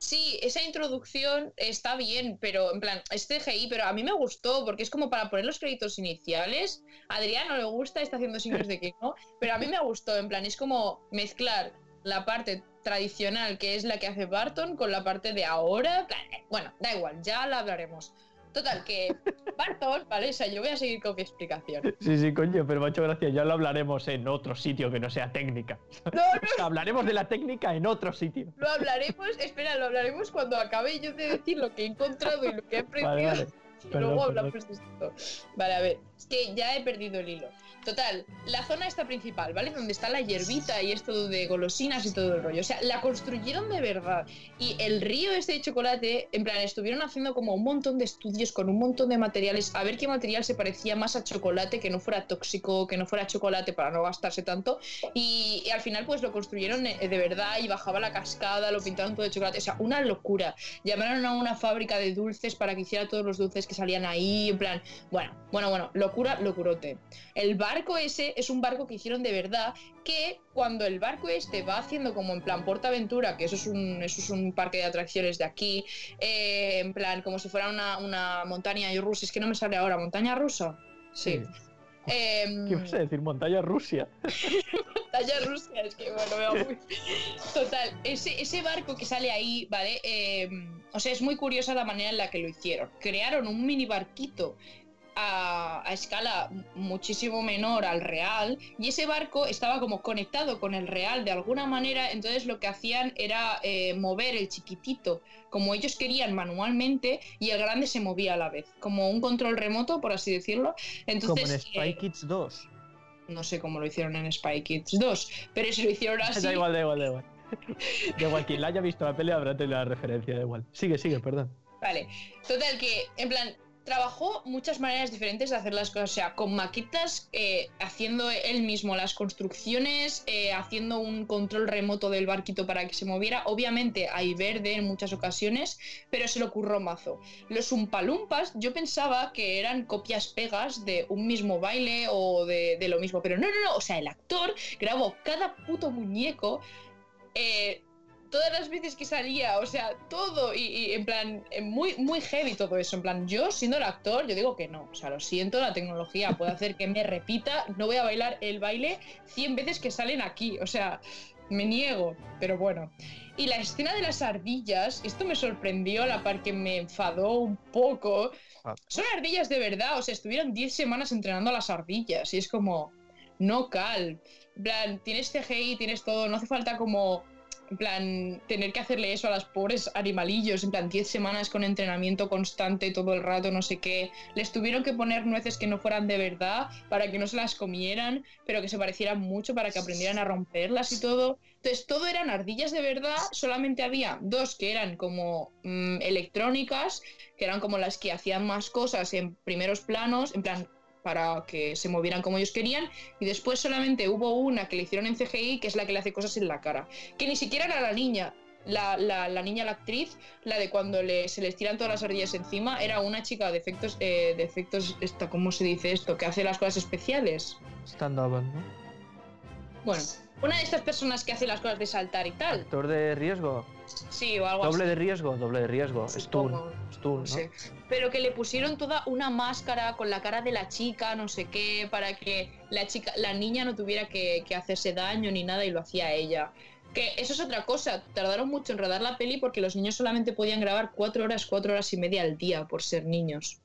Sí, esa introducción está bien, pero en plan, es CGI, pero a mí me gustó porque es como para poner los créditos iniciales. A Adrián no le gusta, está haciendo signos de que no, pero a mí me gustó, en plan, es como mezclar la parte tradicional, que es la que hace Barton, con la parte de ahora. eh, Bueno, da igual, ya la hablaremos. Total, que <laughs> Bartos, ¿vale? O sea, yo voy a seguir con mi explicación. Sí, sí, coño, pero macho, gracias. Ya lo hablaremos en otro sitio que no sea técnica. No, no, <laughs> hablaremos de la técnica en otro sitio. lo hablaremos, espera, lo hablaremos cuando acabe yo de decir lo que he encontrado y lo que he aprendido. <laughs> Vale, vale. Y luego perdón. hablamos de esto. Vale, a ver, que ya he perdido el hilo. Total, la zona esta principal, ¿vale? Donde está la hierbita y esto de golosinas y todo el rollo. O sea, la construyeron de verdad. Y el río este de chocolate, en plan, estuvieron haciendo como un montón de estudios con un montón de materiales, a ver qué material se parecía más a chocolate, que no fuera tóxico, que no fuera chocolate para no gastarse tanto. Y, al final, pues lo construyeron eh, de verdad y bajaba la cascada, lo pintaron todo de chocolate. O sea, una locura. Llamaron a una fábrica de dulces para que hiciera todos los dulces que salían ahí. En plan, bueno, bueno, bueno, locura, locurote. El barco ese es un barco que hicieron de verdad. Que cuando el barco este va haciendo como en plan Portaventura, que eso es un, eso es un parque de atracciones de aquí, eh, en plan como si fuera una, una montaña rusa. Es que no me sale ahora, ¿montaña rusa? Sí. Em, ¿Qué vas a decir? Montaña Rusia. <laughs> Talla Rusia, es que bueno, me va muy. <laughs> Total, ese, ese barco que sale ahí, ¿vale? Eh, o sea, es muy curiosa la manera en la que lo hicieron. Crearon un mini barquito a, a escala muchísimo menor al real y ese barco estaba como conectado con el real de alguna manera, entonces lo que hacían era eh, mover el chiquitito como ellos querían manualmente y el grande se movía a la vez, como un control remoto, por así decirlo. Entonces, Como en Spy eh, Kids 2. no sé cómo lo hicieron en Spy Kids 2, pero si lo hicieron <laughs> así. Da igual, da igual, da igual. Da igual, quien la haya visto la pelea habrá tenido la referencia, da igual. Sigue, sigue, perdón. Vale, total que, en plan, trabajó muchas maneras diferentes de hacer las cosas, o sea, con maquetas, eh, haciendo él mismo las construcciones, eh, haciendo un control remoto del barquito para que se moviera, obviamente hay verde en muchas ocasiones, pero se lo curró mazo. Los umpalumpas yo pensaba que eran copias pegas de un mismo baile o de, de lo mismo, pero no, no, no, o sea, el actor grabó cada puto muñeco. eh, todas las veces que salía, o sea, todo, y, y en plan, eh, muy, muy heavy todo eso. En plan, yo siendo el actor, yo digo que no. O sea, lo siento, la tecnología puede hacer que me repita, no voy a bailar el baile 100 veces que salen aquí. O sea, me niego, pero bueno. Y la escena de las ardillas, esto me sorprendió, a la par que me enfadó un poco. Son ardillas de verdad, o sea, estuvieron 10 semanas entrenando a las ardillas, y es como, no cal. En plan, tienes CGI, tienes todo, no hace falta como en plan, tener que hacerle eso a las pobres animalillos, en plan, 10 semanas con entrenamiento constante todo el rato, no sé qué. Les tuvieron que poner nueces que no fueran de verdad para que no se las comieran, pero que se parecieran mucho para que aprendieran a romperlas y todo. Entonces, todo eran ardillas de verdad, solamente había dos que eran como mm, electrónicas, que eran como las que hacían más cosas en primeros planos, en plan, para que se movieran como ellos querían y después solamente hubo una que le hicieron en CGI que es la que le hace cosas en la cara que ni siquiera era la niña la, la- la niña, la actriz, la de cuando le- se les tiran todas las ardillas encima, era una chica de efectos, eh, de efectos, esta, ¿cómo se dice esto? Que hace las cosas especiales. Stand-up, ¿no? Bueno, una de estas personas que hace las cosas de saltar y tal. Actor de riesgo. Sí, o algo Doble así. de riesgo, doble de riesgo. Stun. Stun, no ¿no? Pero que le pusieron toda una máscara con la cara de la chica, no sé qué, para que la chica, la niña no tuviera que, que hacerse daño ni nada y lo hacía ella. Que eso es otra cosa, tardaron mucho en rodar la peli porque los niños solamente podían grabar cuatro horas, cuatro horas y media al día por ser niños.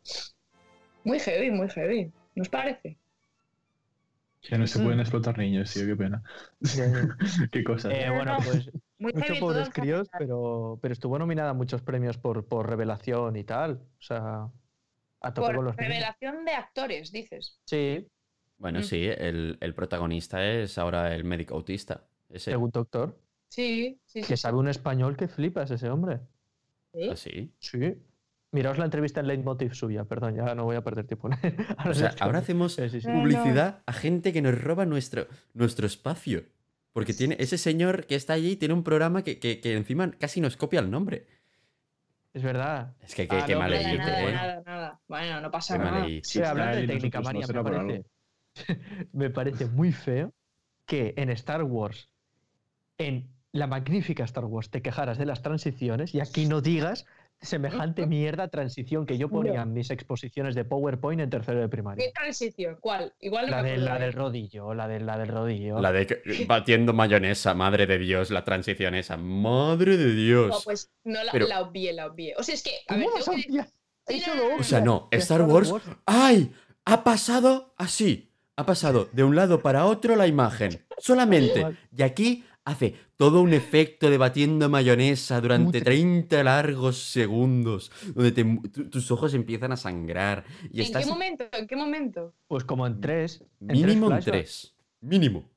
Muy heavy, muy heavy. ¿Nos parece? Que no se Mm. pueden explotar niños, tío, qué pena. <laughs> Qué cosa. Eh, no, bueno, no. pues Heavy pobres críos, pero, pero estuvo nominada a muchos premios por, por revelación y tal. O sea, a tope con Por los niños. revelación de actores, dices. Sí, Bueno, Mm. sí, el, el protagonista es ahora el médico autista. Ese. según doctor. Sí, sí, sí. Que sabe un español que flipas ese hombre. sí. Así. Sí. Miraos la entrevista en Leitmotiv suya, perdón, ya no voy a perder tiempo. Ahora <laughs> O sea, sí, ahora hacemos Sí, sí, sí. No, no. publicidad a gente que nos roba nuestro, nuestro espacio. Porque tiene ese señor que está allí tiene un programa que, que- que encima casi nos copia el nombre. Es verdad. Es que qué, Ah, qué no, mal Nada, ¿eh? nada, nada. Bueno, no pasa Qué mal nada. Sí, hablando de técnica, no María, me parece, <laughs> me parece muy feo que en Star Wars, en la magnífica Star Wars, te quejaras de las transiciones y aquí no digas semejante mierda transición que yo ponía en mis exposiciones de PowerPoint en tercero de primaria. ¿Qué transición? ¿Cuál? Igual no La, me de, la de- del rodillo, la, de, la del rodillo. La de que- batiendo mayonesa, madre de Dios, la transición esa. Madre de No, Dios. pues no la, Pero- la obvié, la obvié. O sea, es que, a ¿Cómo ver, vas tengo a que, obviar? Hay Sí, solo no, O sea, no, Star Wars. ¡Ay! Ha pasado así. Ha pasado de un lado para otro la imagen. <laughs> Solamente. Y aquí hace todo un efecto de batiendo mayonesa durante Puta. 30 largos segundos. Donde te mu- tu- tus ojos empiezan a sangrar. Y ¿En estás qué momento? ¿En qué momento? Pues como en tres. en mínimo en flashbacks. tres. Mínimo.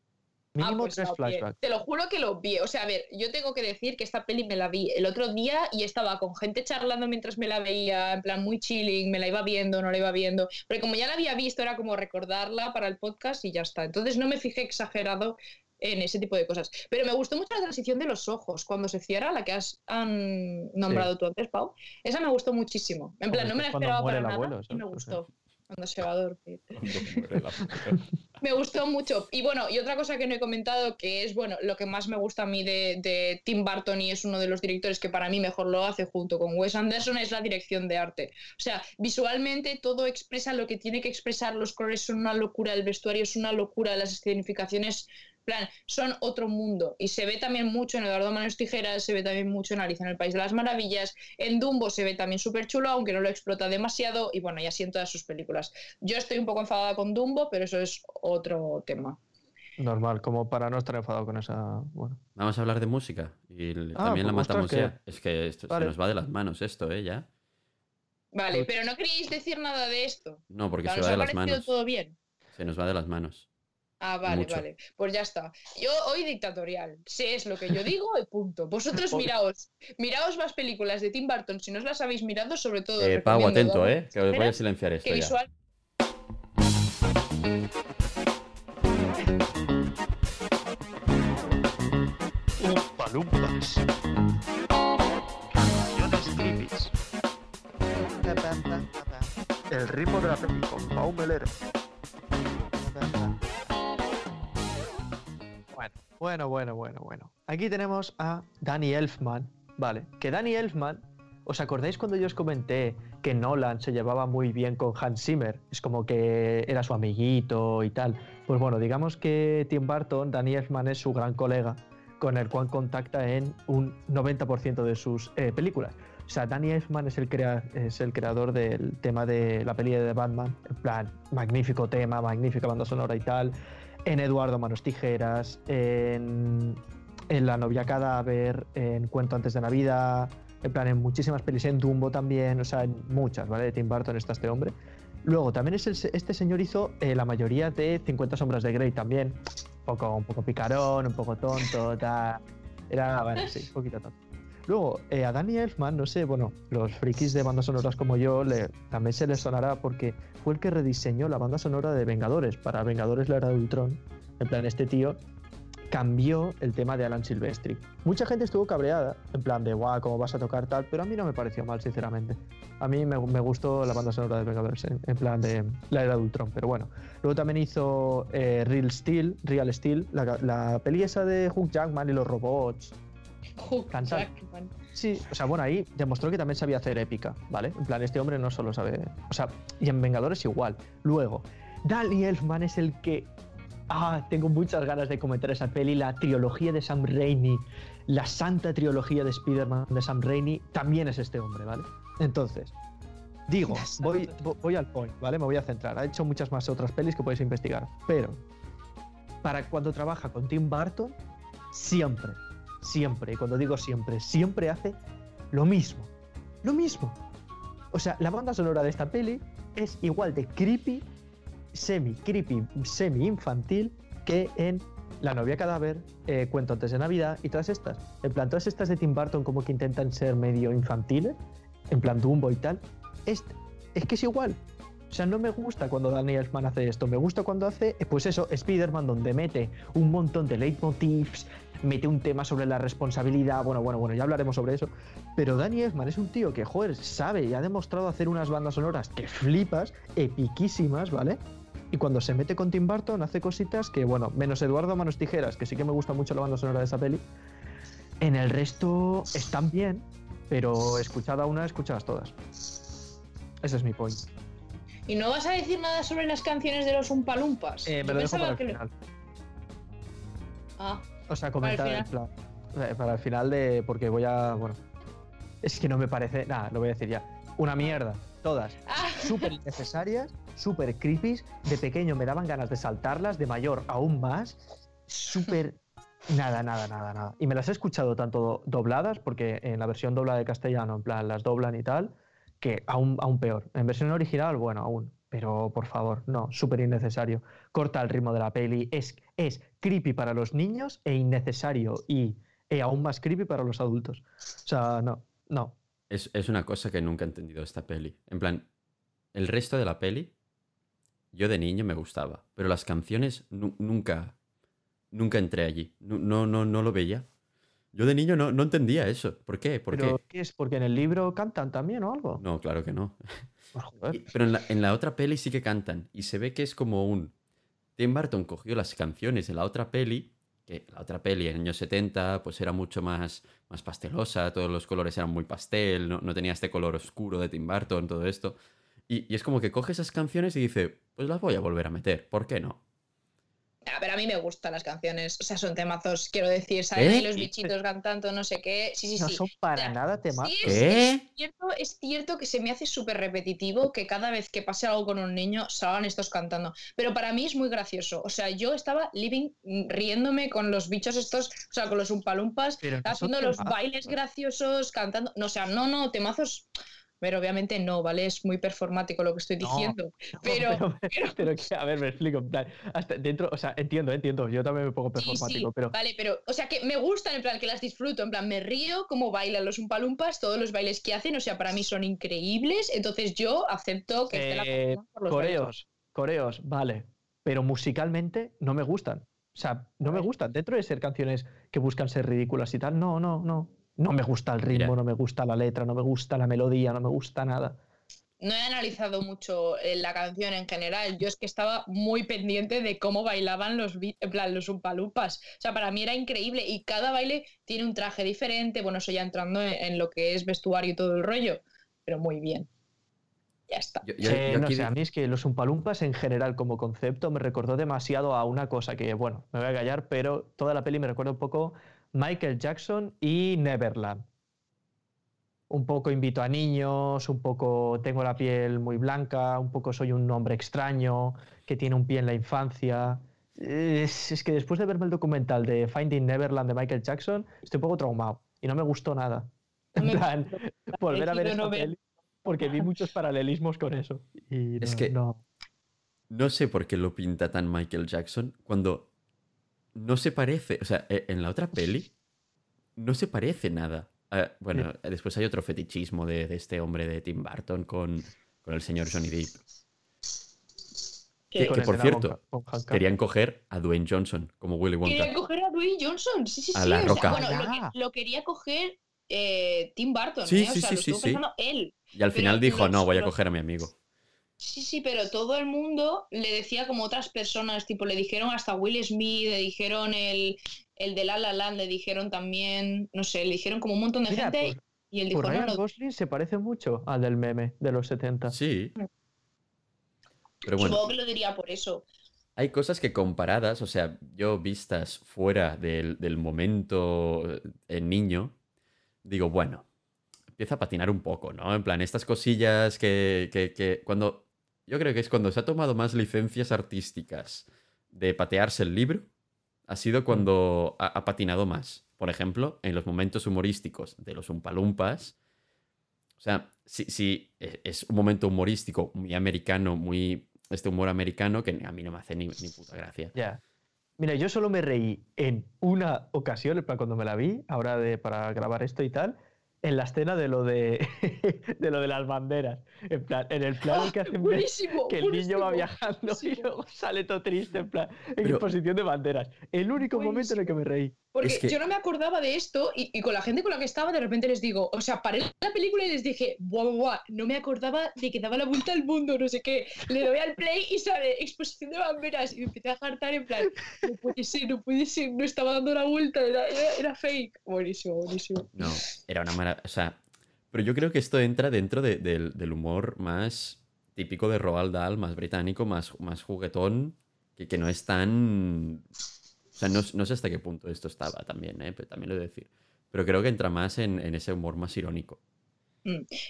Mínimo Ah, pues tres flashbacks. Te lo juro que lo vi. O sea, a ver, yo tengo que decir que esta peli me la vi el otro día y estaba con gente charlando mientras me la veía, en plan muy chilling, me la iba viendo, no la iba viendo. Pero como ya la había visto, era como recordarla para el podcast y ya está. Entonces no me fijé exagerado en ese tipo de cosas. Pero me gustó mucho la transición de los ojos cuando se cierra, la que has han nombrado tú antes, Pau. Esa me gustó muchísimo. En plan, no me la esperaba para el nada abuelo, y me gustó. Cuando se va a dormir. <laughs> <laughs> Me gustó mucho. Y bueno, y otra cosa que no he comentado, que es bueno, lo que más me gusta a mí de, de Tim Burton y es uno de los directores que para mí mejor lo hace junto con Wes Anderson, es la dirección de arte. O sea, visualmente todo expresa lo que tiene que expresar, los colores son una locura, el vestuario es una locura, las escenificaciones plan, son otro mundo. Y se ve también mucho en Eduardo Manos Tijeras, se ve también mucho en Alicia en el País de las Maravillas, en Dumbo se ve también súper chulo, aunque no lo explota demasiado, y bueno, y así en todas sus películas. Yo estoy un poco enfadada con Dumbo, pero eso es otro tema. Normal, como para no estar enfadado con esa. Bueno. Vamos a hablar de música. Y Ah, también la pues, ostras, matamos que- ya. Es que esto Vale. se nos va de las manos esto, ¿eh? Ya. Vale, Uy. pero no queréis decir nada de esto. No, porque Claro, se ¿Os va de las manos. todo bien? Se nos va de las manos. Ah, vale, Mucho. vale. Pues ya está. Yo hoy dictatorial. Sé es lo que yo <laughs> digo y punto. Vosotros miraos, miraos las películas de Tim Burton. Si no os las habéis mirado, sobre todo. Eh, Pau, atento, ¿eh? Que os voy a silenciar esto Que ya. visual. Palumpas. Creepys. El ritmo de la peli con Pau Melero. Bueno, bueno, bueno, bueno. Aquí tenemos a Danny Elfman, ¿vale? Que Danny Elfman, ¿os acordáis cuando yo os comenté que Nolan se llevaba muy bien con Hans Zimmer? Es como que era su amiguito y tal. Pues bueno, digamos que Tim Burton, Danny Elfman es su gran colega con el cual contacta en un 90% de sus eh, películas. O sea, Danny Elfman es el, crea- es el creador del tema de la peli de Batman. En plan, magnífico tema, magnífica banda sonora y tal. En Eduardo Manos Tijeras, en, La novia cadáver, en Cuento antes de Navidad, en plan, en muchísimas pelis, en Dumbo también, o sea, en muchas, ¿vale? De Tim Burton está este hombre. Luego, también es el este señor hizo eh, la mayoría de 50 sombras de Grey también. Un poco, un poco picarón, un poco tonto, <laughs> tal. Era, bueno, sí, un poquito tonto. Luego, eh, a Danny Elfman, no sé, bueno, los frikis de bandas sonoras como yo, también se les sonará porque fue el que rediseñó la banda sonora de Vengadores. Para Vengadores la era de Ultron. En plan, este tío cambió el tema de Alan Silvestri. Mucha gente estuvo cabreada, en plan de, guau, ¿cómo vas a tocar tal? Pero a mí no me pareció mal, sinceramente. A mí me, gustó la banda sonora de Vengadores, en, en plan de la era de Ultron, pero bueno. Luego también hizo eh, Real Steel, Real Steel, la, la peli esa de Hugh Jackman y los robots. Hugh Cantar. Jackman. Sí, o sea, bueno, ahí demostró que también sabía hacer épica, ¿vale? En plan, este hombre no solo sabe. O sea, y en Vengadores igual. Luego, Danny Elfman es el que. Ah, tengo muchas ganas de comentar esa peli, la trilogía de Sam Raimi, la santa trilogía de Spider-Man de Sam Raimi, también es este hombre, ¿vale? Entonces, digo, voy, vo- voy al point, ¿vale? Me voy a centrar. Ha hecho muchas más otras pelis que podéis investigar, pero para cuando trabaja con Tim Burton, siempre, siempre, cuando digo siempre, siempre hace lo mismo. Lo mismo. O sea, la banda sonora de esta peli es igual de creepy, semi creepy, semi infantil que en La novia cadáver, eh, Cuento antes de Navidad y todas estas. En plan, todas estas de Tim Burton como que intentan ser medio infantiles, en plan Dumbo y tal. Es que es igual. O sea, no me gusta cuando Danny Elfman hace esto. Me gusta cuando hace, eh, pues eso, Spider-Man, donde mete un montón de leitmotivs, mete un tema sobre la responsabilidad. Bueno, bueno, bueno, ya hablaremos sobre eso. Pero Danny Elfman es un tío que, joder, sabe y ha demostrado hacer unas bandas sonoras que flipas, epiquísimas, ¿vale? Y cuando se mete con Tim Burton hace cositas que, bueno, menos Eduardo Manos Tijeras, que sí que me gusta mucho la banda sonora de esa peli. En el resto están bien, pero escuchada una, escuchadas todas. Ese es mi point. ¿Y no vas a decir nada sobre las canciones de los Umpalumpas? Eh, me lo dejo para el que final. Ah, O sea, Para el comentar en plan, eh, para el final de. Porque voy a. Bueno. Es que no me parece. Nada, lo voy a decir ya. Una mierda. todas. <laughs> Ah, Súper innecesarias, súper creepy. De pequeño me daban ganas de saltarlas, de mayor aún más. Súper. Nada, nada, nada, nada. Y me las he escuchado tanto do- dobladas, porque en la versión doblada de castellano, en plan, las doblan y tal, aún, peor. En versión original, bueno, aún. Pero por favor, no, súper innecesario. Corta el ritmo de la peli. Es, es creepy para los niños e innecesario. Y, e aún más creepy para los adultos. O sea, no, no. Es, es una cosa que nunca he entendido esta peli. En plan, el resto de la peli, yo de niño me gustaba, pero las canciones nu- nunca, nunca entré allí. Nu- No, no, no lo veía. Yo de niño no, no entendía eso. ¿Por qué? ¿Por Pero qué? ¿qué es? ¿Porque en el libro cantan también o algo? No, claro que no. Pues, joder. Pero en la, en la otra peli sí que cantan. Y se ve que es como un. Tim Burton cogió las canciones de la otra peli. Que la otra peli en años 70 pues era mucho más, más pastelosa. Todos los colores eran muy pastel. No, no tenía este color oscuro de Tim Burton, todo esto. Y, y es como que coge esas canciones y dice: Pues las voy a volver a meter. ¿Por qué no? A ver, a mí me gustan las canciones. O sea, son temazos, quiero decir. Salen ¿Eh? los bichitos cantando, no sé qué. Sí, sí, no sí. son para sea, nada temas. Sí, es, ¿Qué? es cierto, es cierto que se me hace súper repetitivo que cada vez que pase algo con un niño salgan estos cantando. Pero para mí es muy gracioso. O sea, yo estaba living mm, riéndome con los bichos estos, o sea, con los umpalumpas, no haciendo los temazos. bailes graciosos, cantando. No, o sea, no, no, temazos. Pero obviamente no, ¿vale? Es muy performático lo que estoy No, diciendo. <laughs> No, pero- pero, <laughs> pero a ver, me explico. En plan, hasta dentro, o sea, entiendo, entiendo. Yo también me pongo Sí, sí, performático, pero Vale, pero, o sea, que me gustan, en plan, que las disfruto, en plan, me río como bailan los umpalumpas, todos los bailes que hacen, o sea, para mí son increíbles, entonces yo acepto que esté la Eh, por los bailes. coreos, coreos, vale. Pero musicalmente no me gustan. O sea, no me gustan. Dentro de ser canciones que buscan ser ridículas y tal, no, no, no. No me gusta el ritmo, Mira. no me gusta la letra, no me gusta la melodía, no me gusta nada. No he analizado mucho eh, la canción en general, yo es que estaba muy pendiente de cómo bailaban los, bi- en plan, los umpalumpas. O sea, para mí era increíble y cada baile tiene un traje diferente, bueno, eso ya entrando en, en lo que es vestuario y todo el rollo, pero muy bien. Ya está. Yo, yo- Eh, yo no sé, a mí es que los Umpalumpas en general como concepto me recordó demasiado a una cosa que, bueno, me voy a callar, pero toda la peli me recuerda un poco Michael Jackson y Neverland. Un poco invito a niños, un poco tengo la piel muy blanca, un poco soy un hombre extraño que tiene un pie en la infancia. Es, es que después de verme el documental de Finding Neverland de Michael Jackson, estoy un poco traumado y no me gustó nada. En plan, <laughs> volver a ver esta peli porque vi muchos paralelismos con eso. Y Es que- no. No sé por qué lo pinta tan Michael Jackson cuando no se parece. O sea, e- en la otra peli no se parece nada. Ah, bueno, después hay otro fetichismo de, de este hombre de Tim Burton con, con el señor Johnny Depp. Que- por cierto, Bonca-. Querían coger a Dwayne Johnson como Willy Wonka. Quería coger a Dwayne Johnson, sí, sí, sí. A La o sea, Roca. bueno, lo, que- lo quería coger eh, Tim Burton, Sí, ¿eh? O sí, sea, sí, lo sí, estuvo sí. pensando él. Y al pero final dijo, los- no, voy a los- coger a mi amigo. Sí, sí, pero todo el mundo le decía como otras personas, tipo, le dijeron hasta Will Smith, le dijeron el, el de La La Land, le dijeron también, no sé, le dijeron como un montón de Mira, gente pues, y él dijo, pues no, Ryan no, Gosling se parece mucho al del meme de los 70. Sí. Pero bueno, supongo que lo diría por eso. hay cosas que comparadas, o sea, yo vistas fuera del, del momento en niño, digo, bueno, empieza a patinar un poco, ¿no? En plan, estas cosillas que, que, que cuando... Yo creo que es cuando se ha tomado más licencias artísticas de patearse el libro, ha sido cuando ha, ha patinado más. Por ejemplo, en los momentos humorísticos de los Umpalumpas. O sea, si, si e- es un momento humorístico muy americano, muy. Este humor americano que a mí no me hace ni, ni puta gracia. Ya. Mira, yo solo me reí en una ocasión, en plan cuando me la vi, ahora de, para grabar esto y tal, en la escena de lo de, <laughs> de lo de las banderas. En plan, en el plano que hacen ver Buenísimo. que el niño va buenísimo. viajando y luego sale todo triste, en plan, en Pero- posición de banderas. El único momento en el que me reí. Porque Es que- yo no me acordaba de esto y, y con la gente con la que estaba de repente les digo, o sea, paré la película y les dije, buah, buah, no me acordaba de que daba la vuelta al mundo, no sé qué. Le doy al play y sale exposición de banderas y me empecé a hartar en plan, no puede ser, no puede ser, no estaba dando la vuelta, era, era, era fake. Buenísimo, buenísimo. No, era una maravilla. O sea, pero yo creo que esto entra dentro de- del, del humor más típico de Roald Dahl, más británico, más, más juguetón, que, que no es tan. O sea, no, sé hasta qué punto esto estaba también, ¿eh? pero también lo he de decir. Pero creo que entra más en, en ese humor más irónico.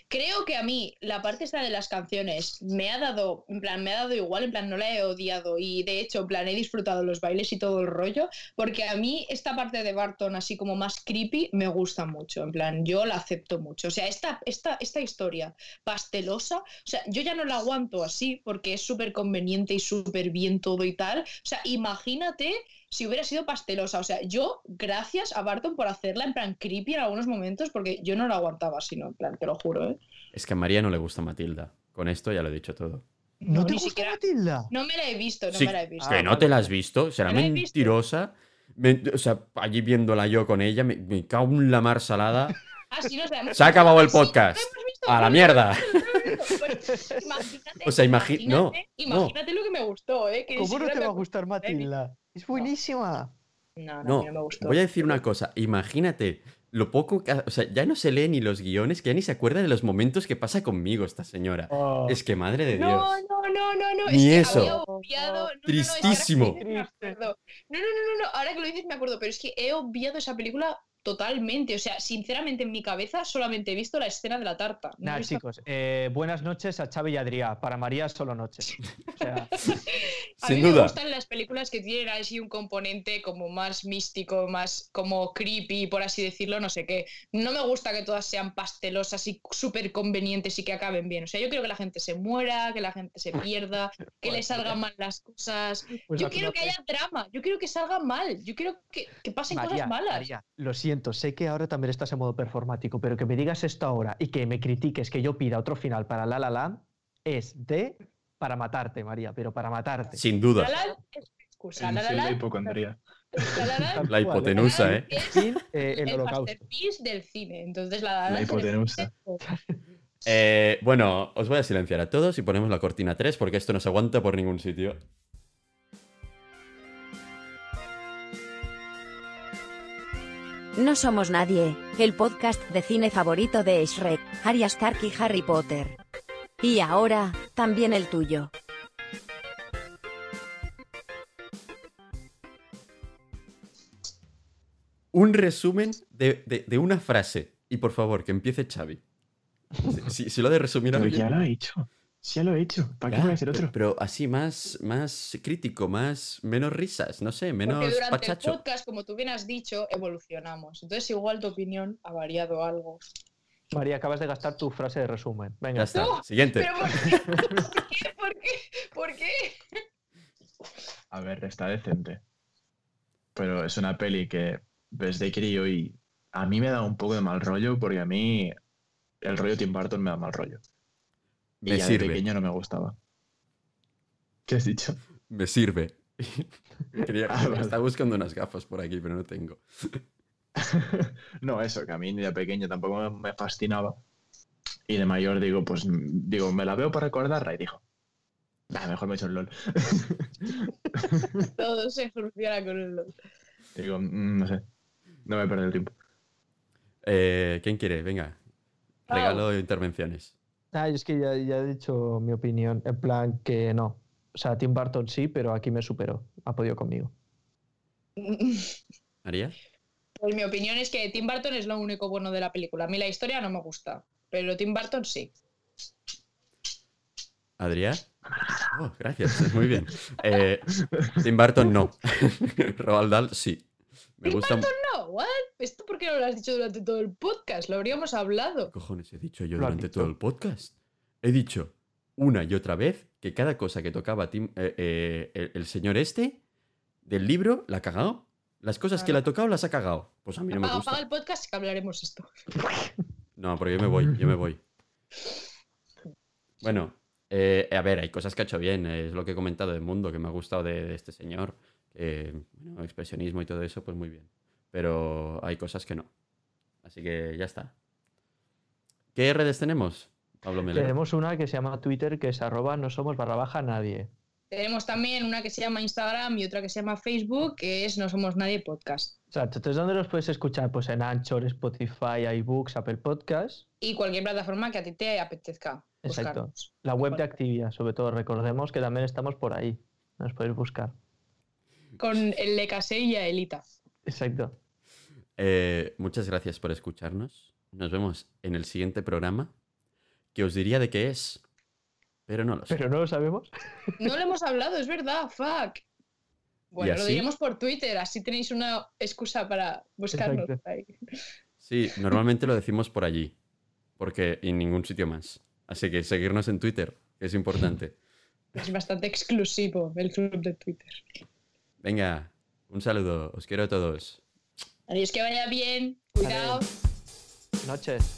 Creo que a mí la parte esta de las canciones me ha dado, en plan, me ha dado igual, en plan, no la he odiado y de hecho, en plan, he disfrutado los bailes y todo el rollo, porque a mí esta parte de Barton así como más creepy me gusta mucho, en plan, yo la acepto mucho. O sea, esta, esta, esta historia pastelosa, o sea, yo ya no la aguanto así porque es súper conveniente y súper bien todo y tal. O sea, imagínate si hubiera sido pastelosa. O sea, yo, gracias a Barton por hacerla en plan creepy en algunos momentos, porque yo no la aguantaba así, ¿no? En plan, te lo juro, ¿eh? Es que a María no le gusta Matilda. Con esto ya lo he dicho todo. ¿No, No, te ni gusta siquiera- Matilda? No me la he visto, no Sí, me la he visto. que Ah, no vale, te la has visto, será mentirosa. Me- o sea, allí viéndola yo con ella, me, me cago en la mar salada. Ah, sí, no sabemos. Se ha acabado el podcast. visto, A la mierda. Pues, imagínate, O sea, imagi- no, imagínate- no. Imagínate lo que me gustó, ¿eh? Que ¿Cómo no te va a gustar Matilda? Es buenísima. No, no, a No, mí no me gustó. voy a decir una cosa. Imagínate lo poco que. O sea, ya no se lee ni los guiones, que ya ni se acuerda de los momentos que pasa conmigo esta señora. Oh, Es que madre de Dios. No, no, no, no, no. Ni es que eso. había obviado. no, no, no, es que ahora que lo Tristísimo. No, no, no, no, no, ahora que lo dices me acuerdo, pero es que he obviado esa película totalmente. O sea, sinceramente en mi cabeza solamente he visto la escena de la tarta. No Nada, visto- chicos, eh, buenas noches a Xavi y Adrià. Para María, solo noches. <laughs> O sea, <laughs> A Sin mí me duda. gustan las películas que tienen así un componente como más místico, más como creepy, por así decirlo, no sé qué. No me gusta que todas sean pastelosas y súper convenientes y que acaben bien. O sea, yo quiero que la gente se muera, que la gente se pierda, que le salgan mal las cosas. pues yo quiero que haya drama, yo quiero que salga mal, yo quiero que, que pasen María, cosas malas. María, lo siento, sé que ahora también estás en modo performático, pero que me digas esto ahora y que me critiques que yo pida otro final para La La Land es de para matarte, María, pero para matarte. Sin duda. La Land es excusa. En La La hipocondría. <laughs> La hipotenusa, ¿eh? eh, el el holocausto. masterpiece del cine. Entonces la hipotenusa. Eh, bueno, os voy a silenciar a todos y ponemos la cortina 3 porque esto no se aguanta por ningún sitio. No somos nadie, el podcast de cine favorito de Shrek, Arya Stark y Harry Potter. Y ahora, también el tuyo. Un resumen de, de- de una frase. Y por favor, que empiece Xavi. Si, si- si lo ha de resumir Pero alguien- ya lo he hecho. Ya lo he hecho. ¿Para qué Ya, voy a hacer otro? Pero así más, más crítico, más menos risas, no sé, menos Porque durante pachacho. el podcast, como tú bien has dicho, evolucionamos. Entonces igual tu opinión ha variado algo. María, acabas de gastar tu frase de resumen. Ya Venga, está. No, Siguiente. ¿Pero por qué? <laughs> ¿Por qué? ¿Por qué? ¿Por qué? A ver, está decente. Pero es una peli que ves de crío y a mí me da un poco de mal rollo porque a mí el rollo Tim Burton me da mal rollo. Y Me ya de sirve, pequeño no me gustaba. ¿Qué has dicho? me sirve. <laughs> Quería- Ah, vale. Estaba buscando unas gafas por aquí, pero no tengo. <laughs> no, eso, que a mí ni de pequeño tampoco me, fascinaba. Y de mayor digo, pues digo, me la veo para recordarla y dijo, "Nah, mejor me echo el LOL. <laughs> Todo se soluciona con el LOL. digo, "Mm, no sé, no me pierdo el tiempo. Eh, ¿Quién quiere? Venga. Regalo de intervenciones. Ah, es que ya, ya he dicho mi opinión, en plan que no. O sea, Tim Burton sí, pero aquí me superó. Ha podido conmigo. <laughs> ¿María? Pues mi opinión es que Tim Burton es lo único bueno de la película. A mí la historia no me gusta, pero Tim Burton sí. ¿Adrián? Oh, gracias, muy bien. Eh, Tim Burton no. <laughs> Roald Dahl sí. Me Tim gusta. No, ¿what? ¿Esto por qué no lo has dicho durante todo el podcast? Lo habríamos hablado. ¿Qué cojones he dicho yo durante dicho. todo el podcast? He dicho una y otra vez que cada cosa que tocaba Tim- eh, eh, el, el señor este del libro la ha cagado. Las cosas que le ha tocado las ha cagado. Pues a mí no me Apaga, apaga gusta. el podcast que hablaremos esto. No, porque yo me voy, yo me voy. Bueno, eh, a ver, hay cosas que ha hecho bien. Es lo que he comentado del mundo, que me ha gustado de, de este señor. bueno, expresionismo y todo eso, pues muy bien. Pero hay cosas que no. Así que ya está. ¿Qué redes tenemos, Pablo Melero? Tenemos una que se llama Twitter, que es arroba no somos barra baja nadie. Tenemos también una que se llama Instagram y otra que se llama Facebook, que es No Somos Nadie Podcast. Exacto. Entonces, ¿dónde los puedes escuchar? Pues en Anchor, Spotify, iBooks, Apple Podcasts. Y cualquier plataforma que a ti te apetezca. Exacto. buscarnos. La web de Activia, sobre todo. Recordemos que también estamos por ahí. Nos podéis buscar. Con el Lecasé y a Elita. Exacto. Eh, muchas gracias por escucharnos nos vemos en el siguiente programa, que os diría de qué es, pero no lo sé. Pero no lo sabemos. <laughs> No lo hemos hablado, es verdad, fuck. Bueno, lo así? diremos por Twitter, así tenéis una excusa para buscarnos Exacto. ahí. Sí, normalmente lo decimos por allí, porque en ningún sitio más. Así que seguirnos en Twitter, que es importante. <laughs> Es bastante exclusivo el club de Twitter. Venga, un saludo, os quiero a todos. Adiós, que vaya bien. Cuidado. Noches.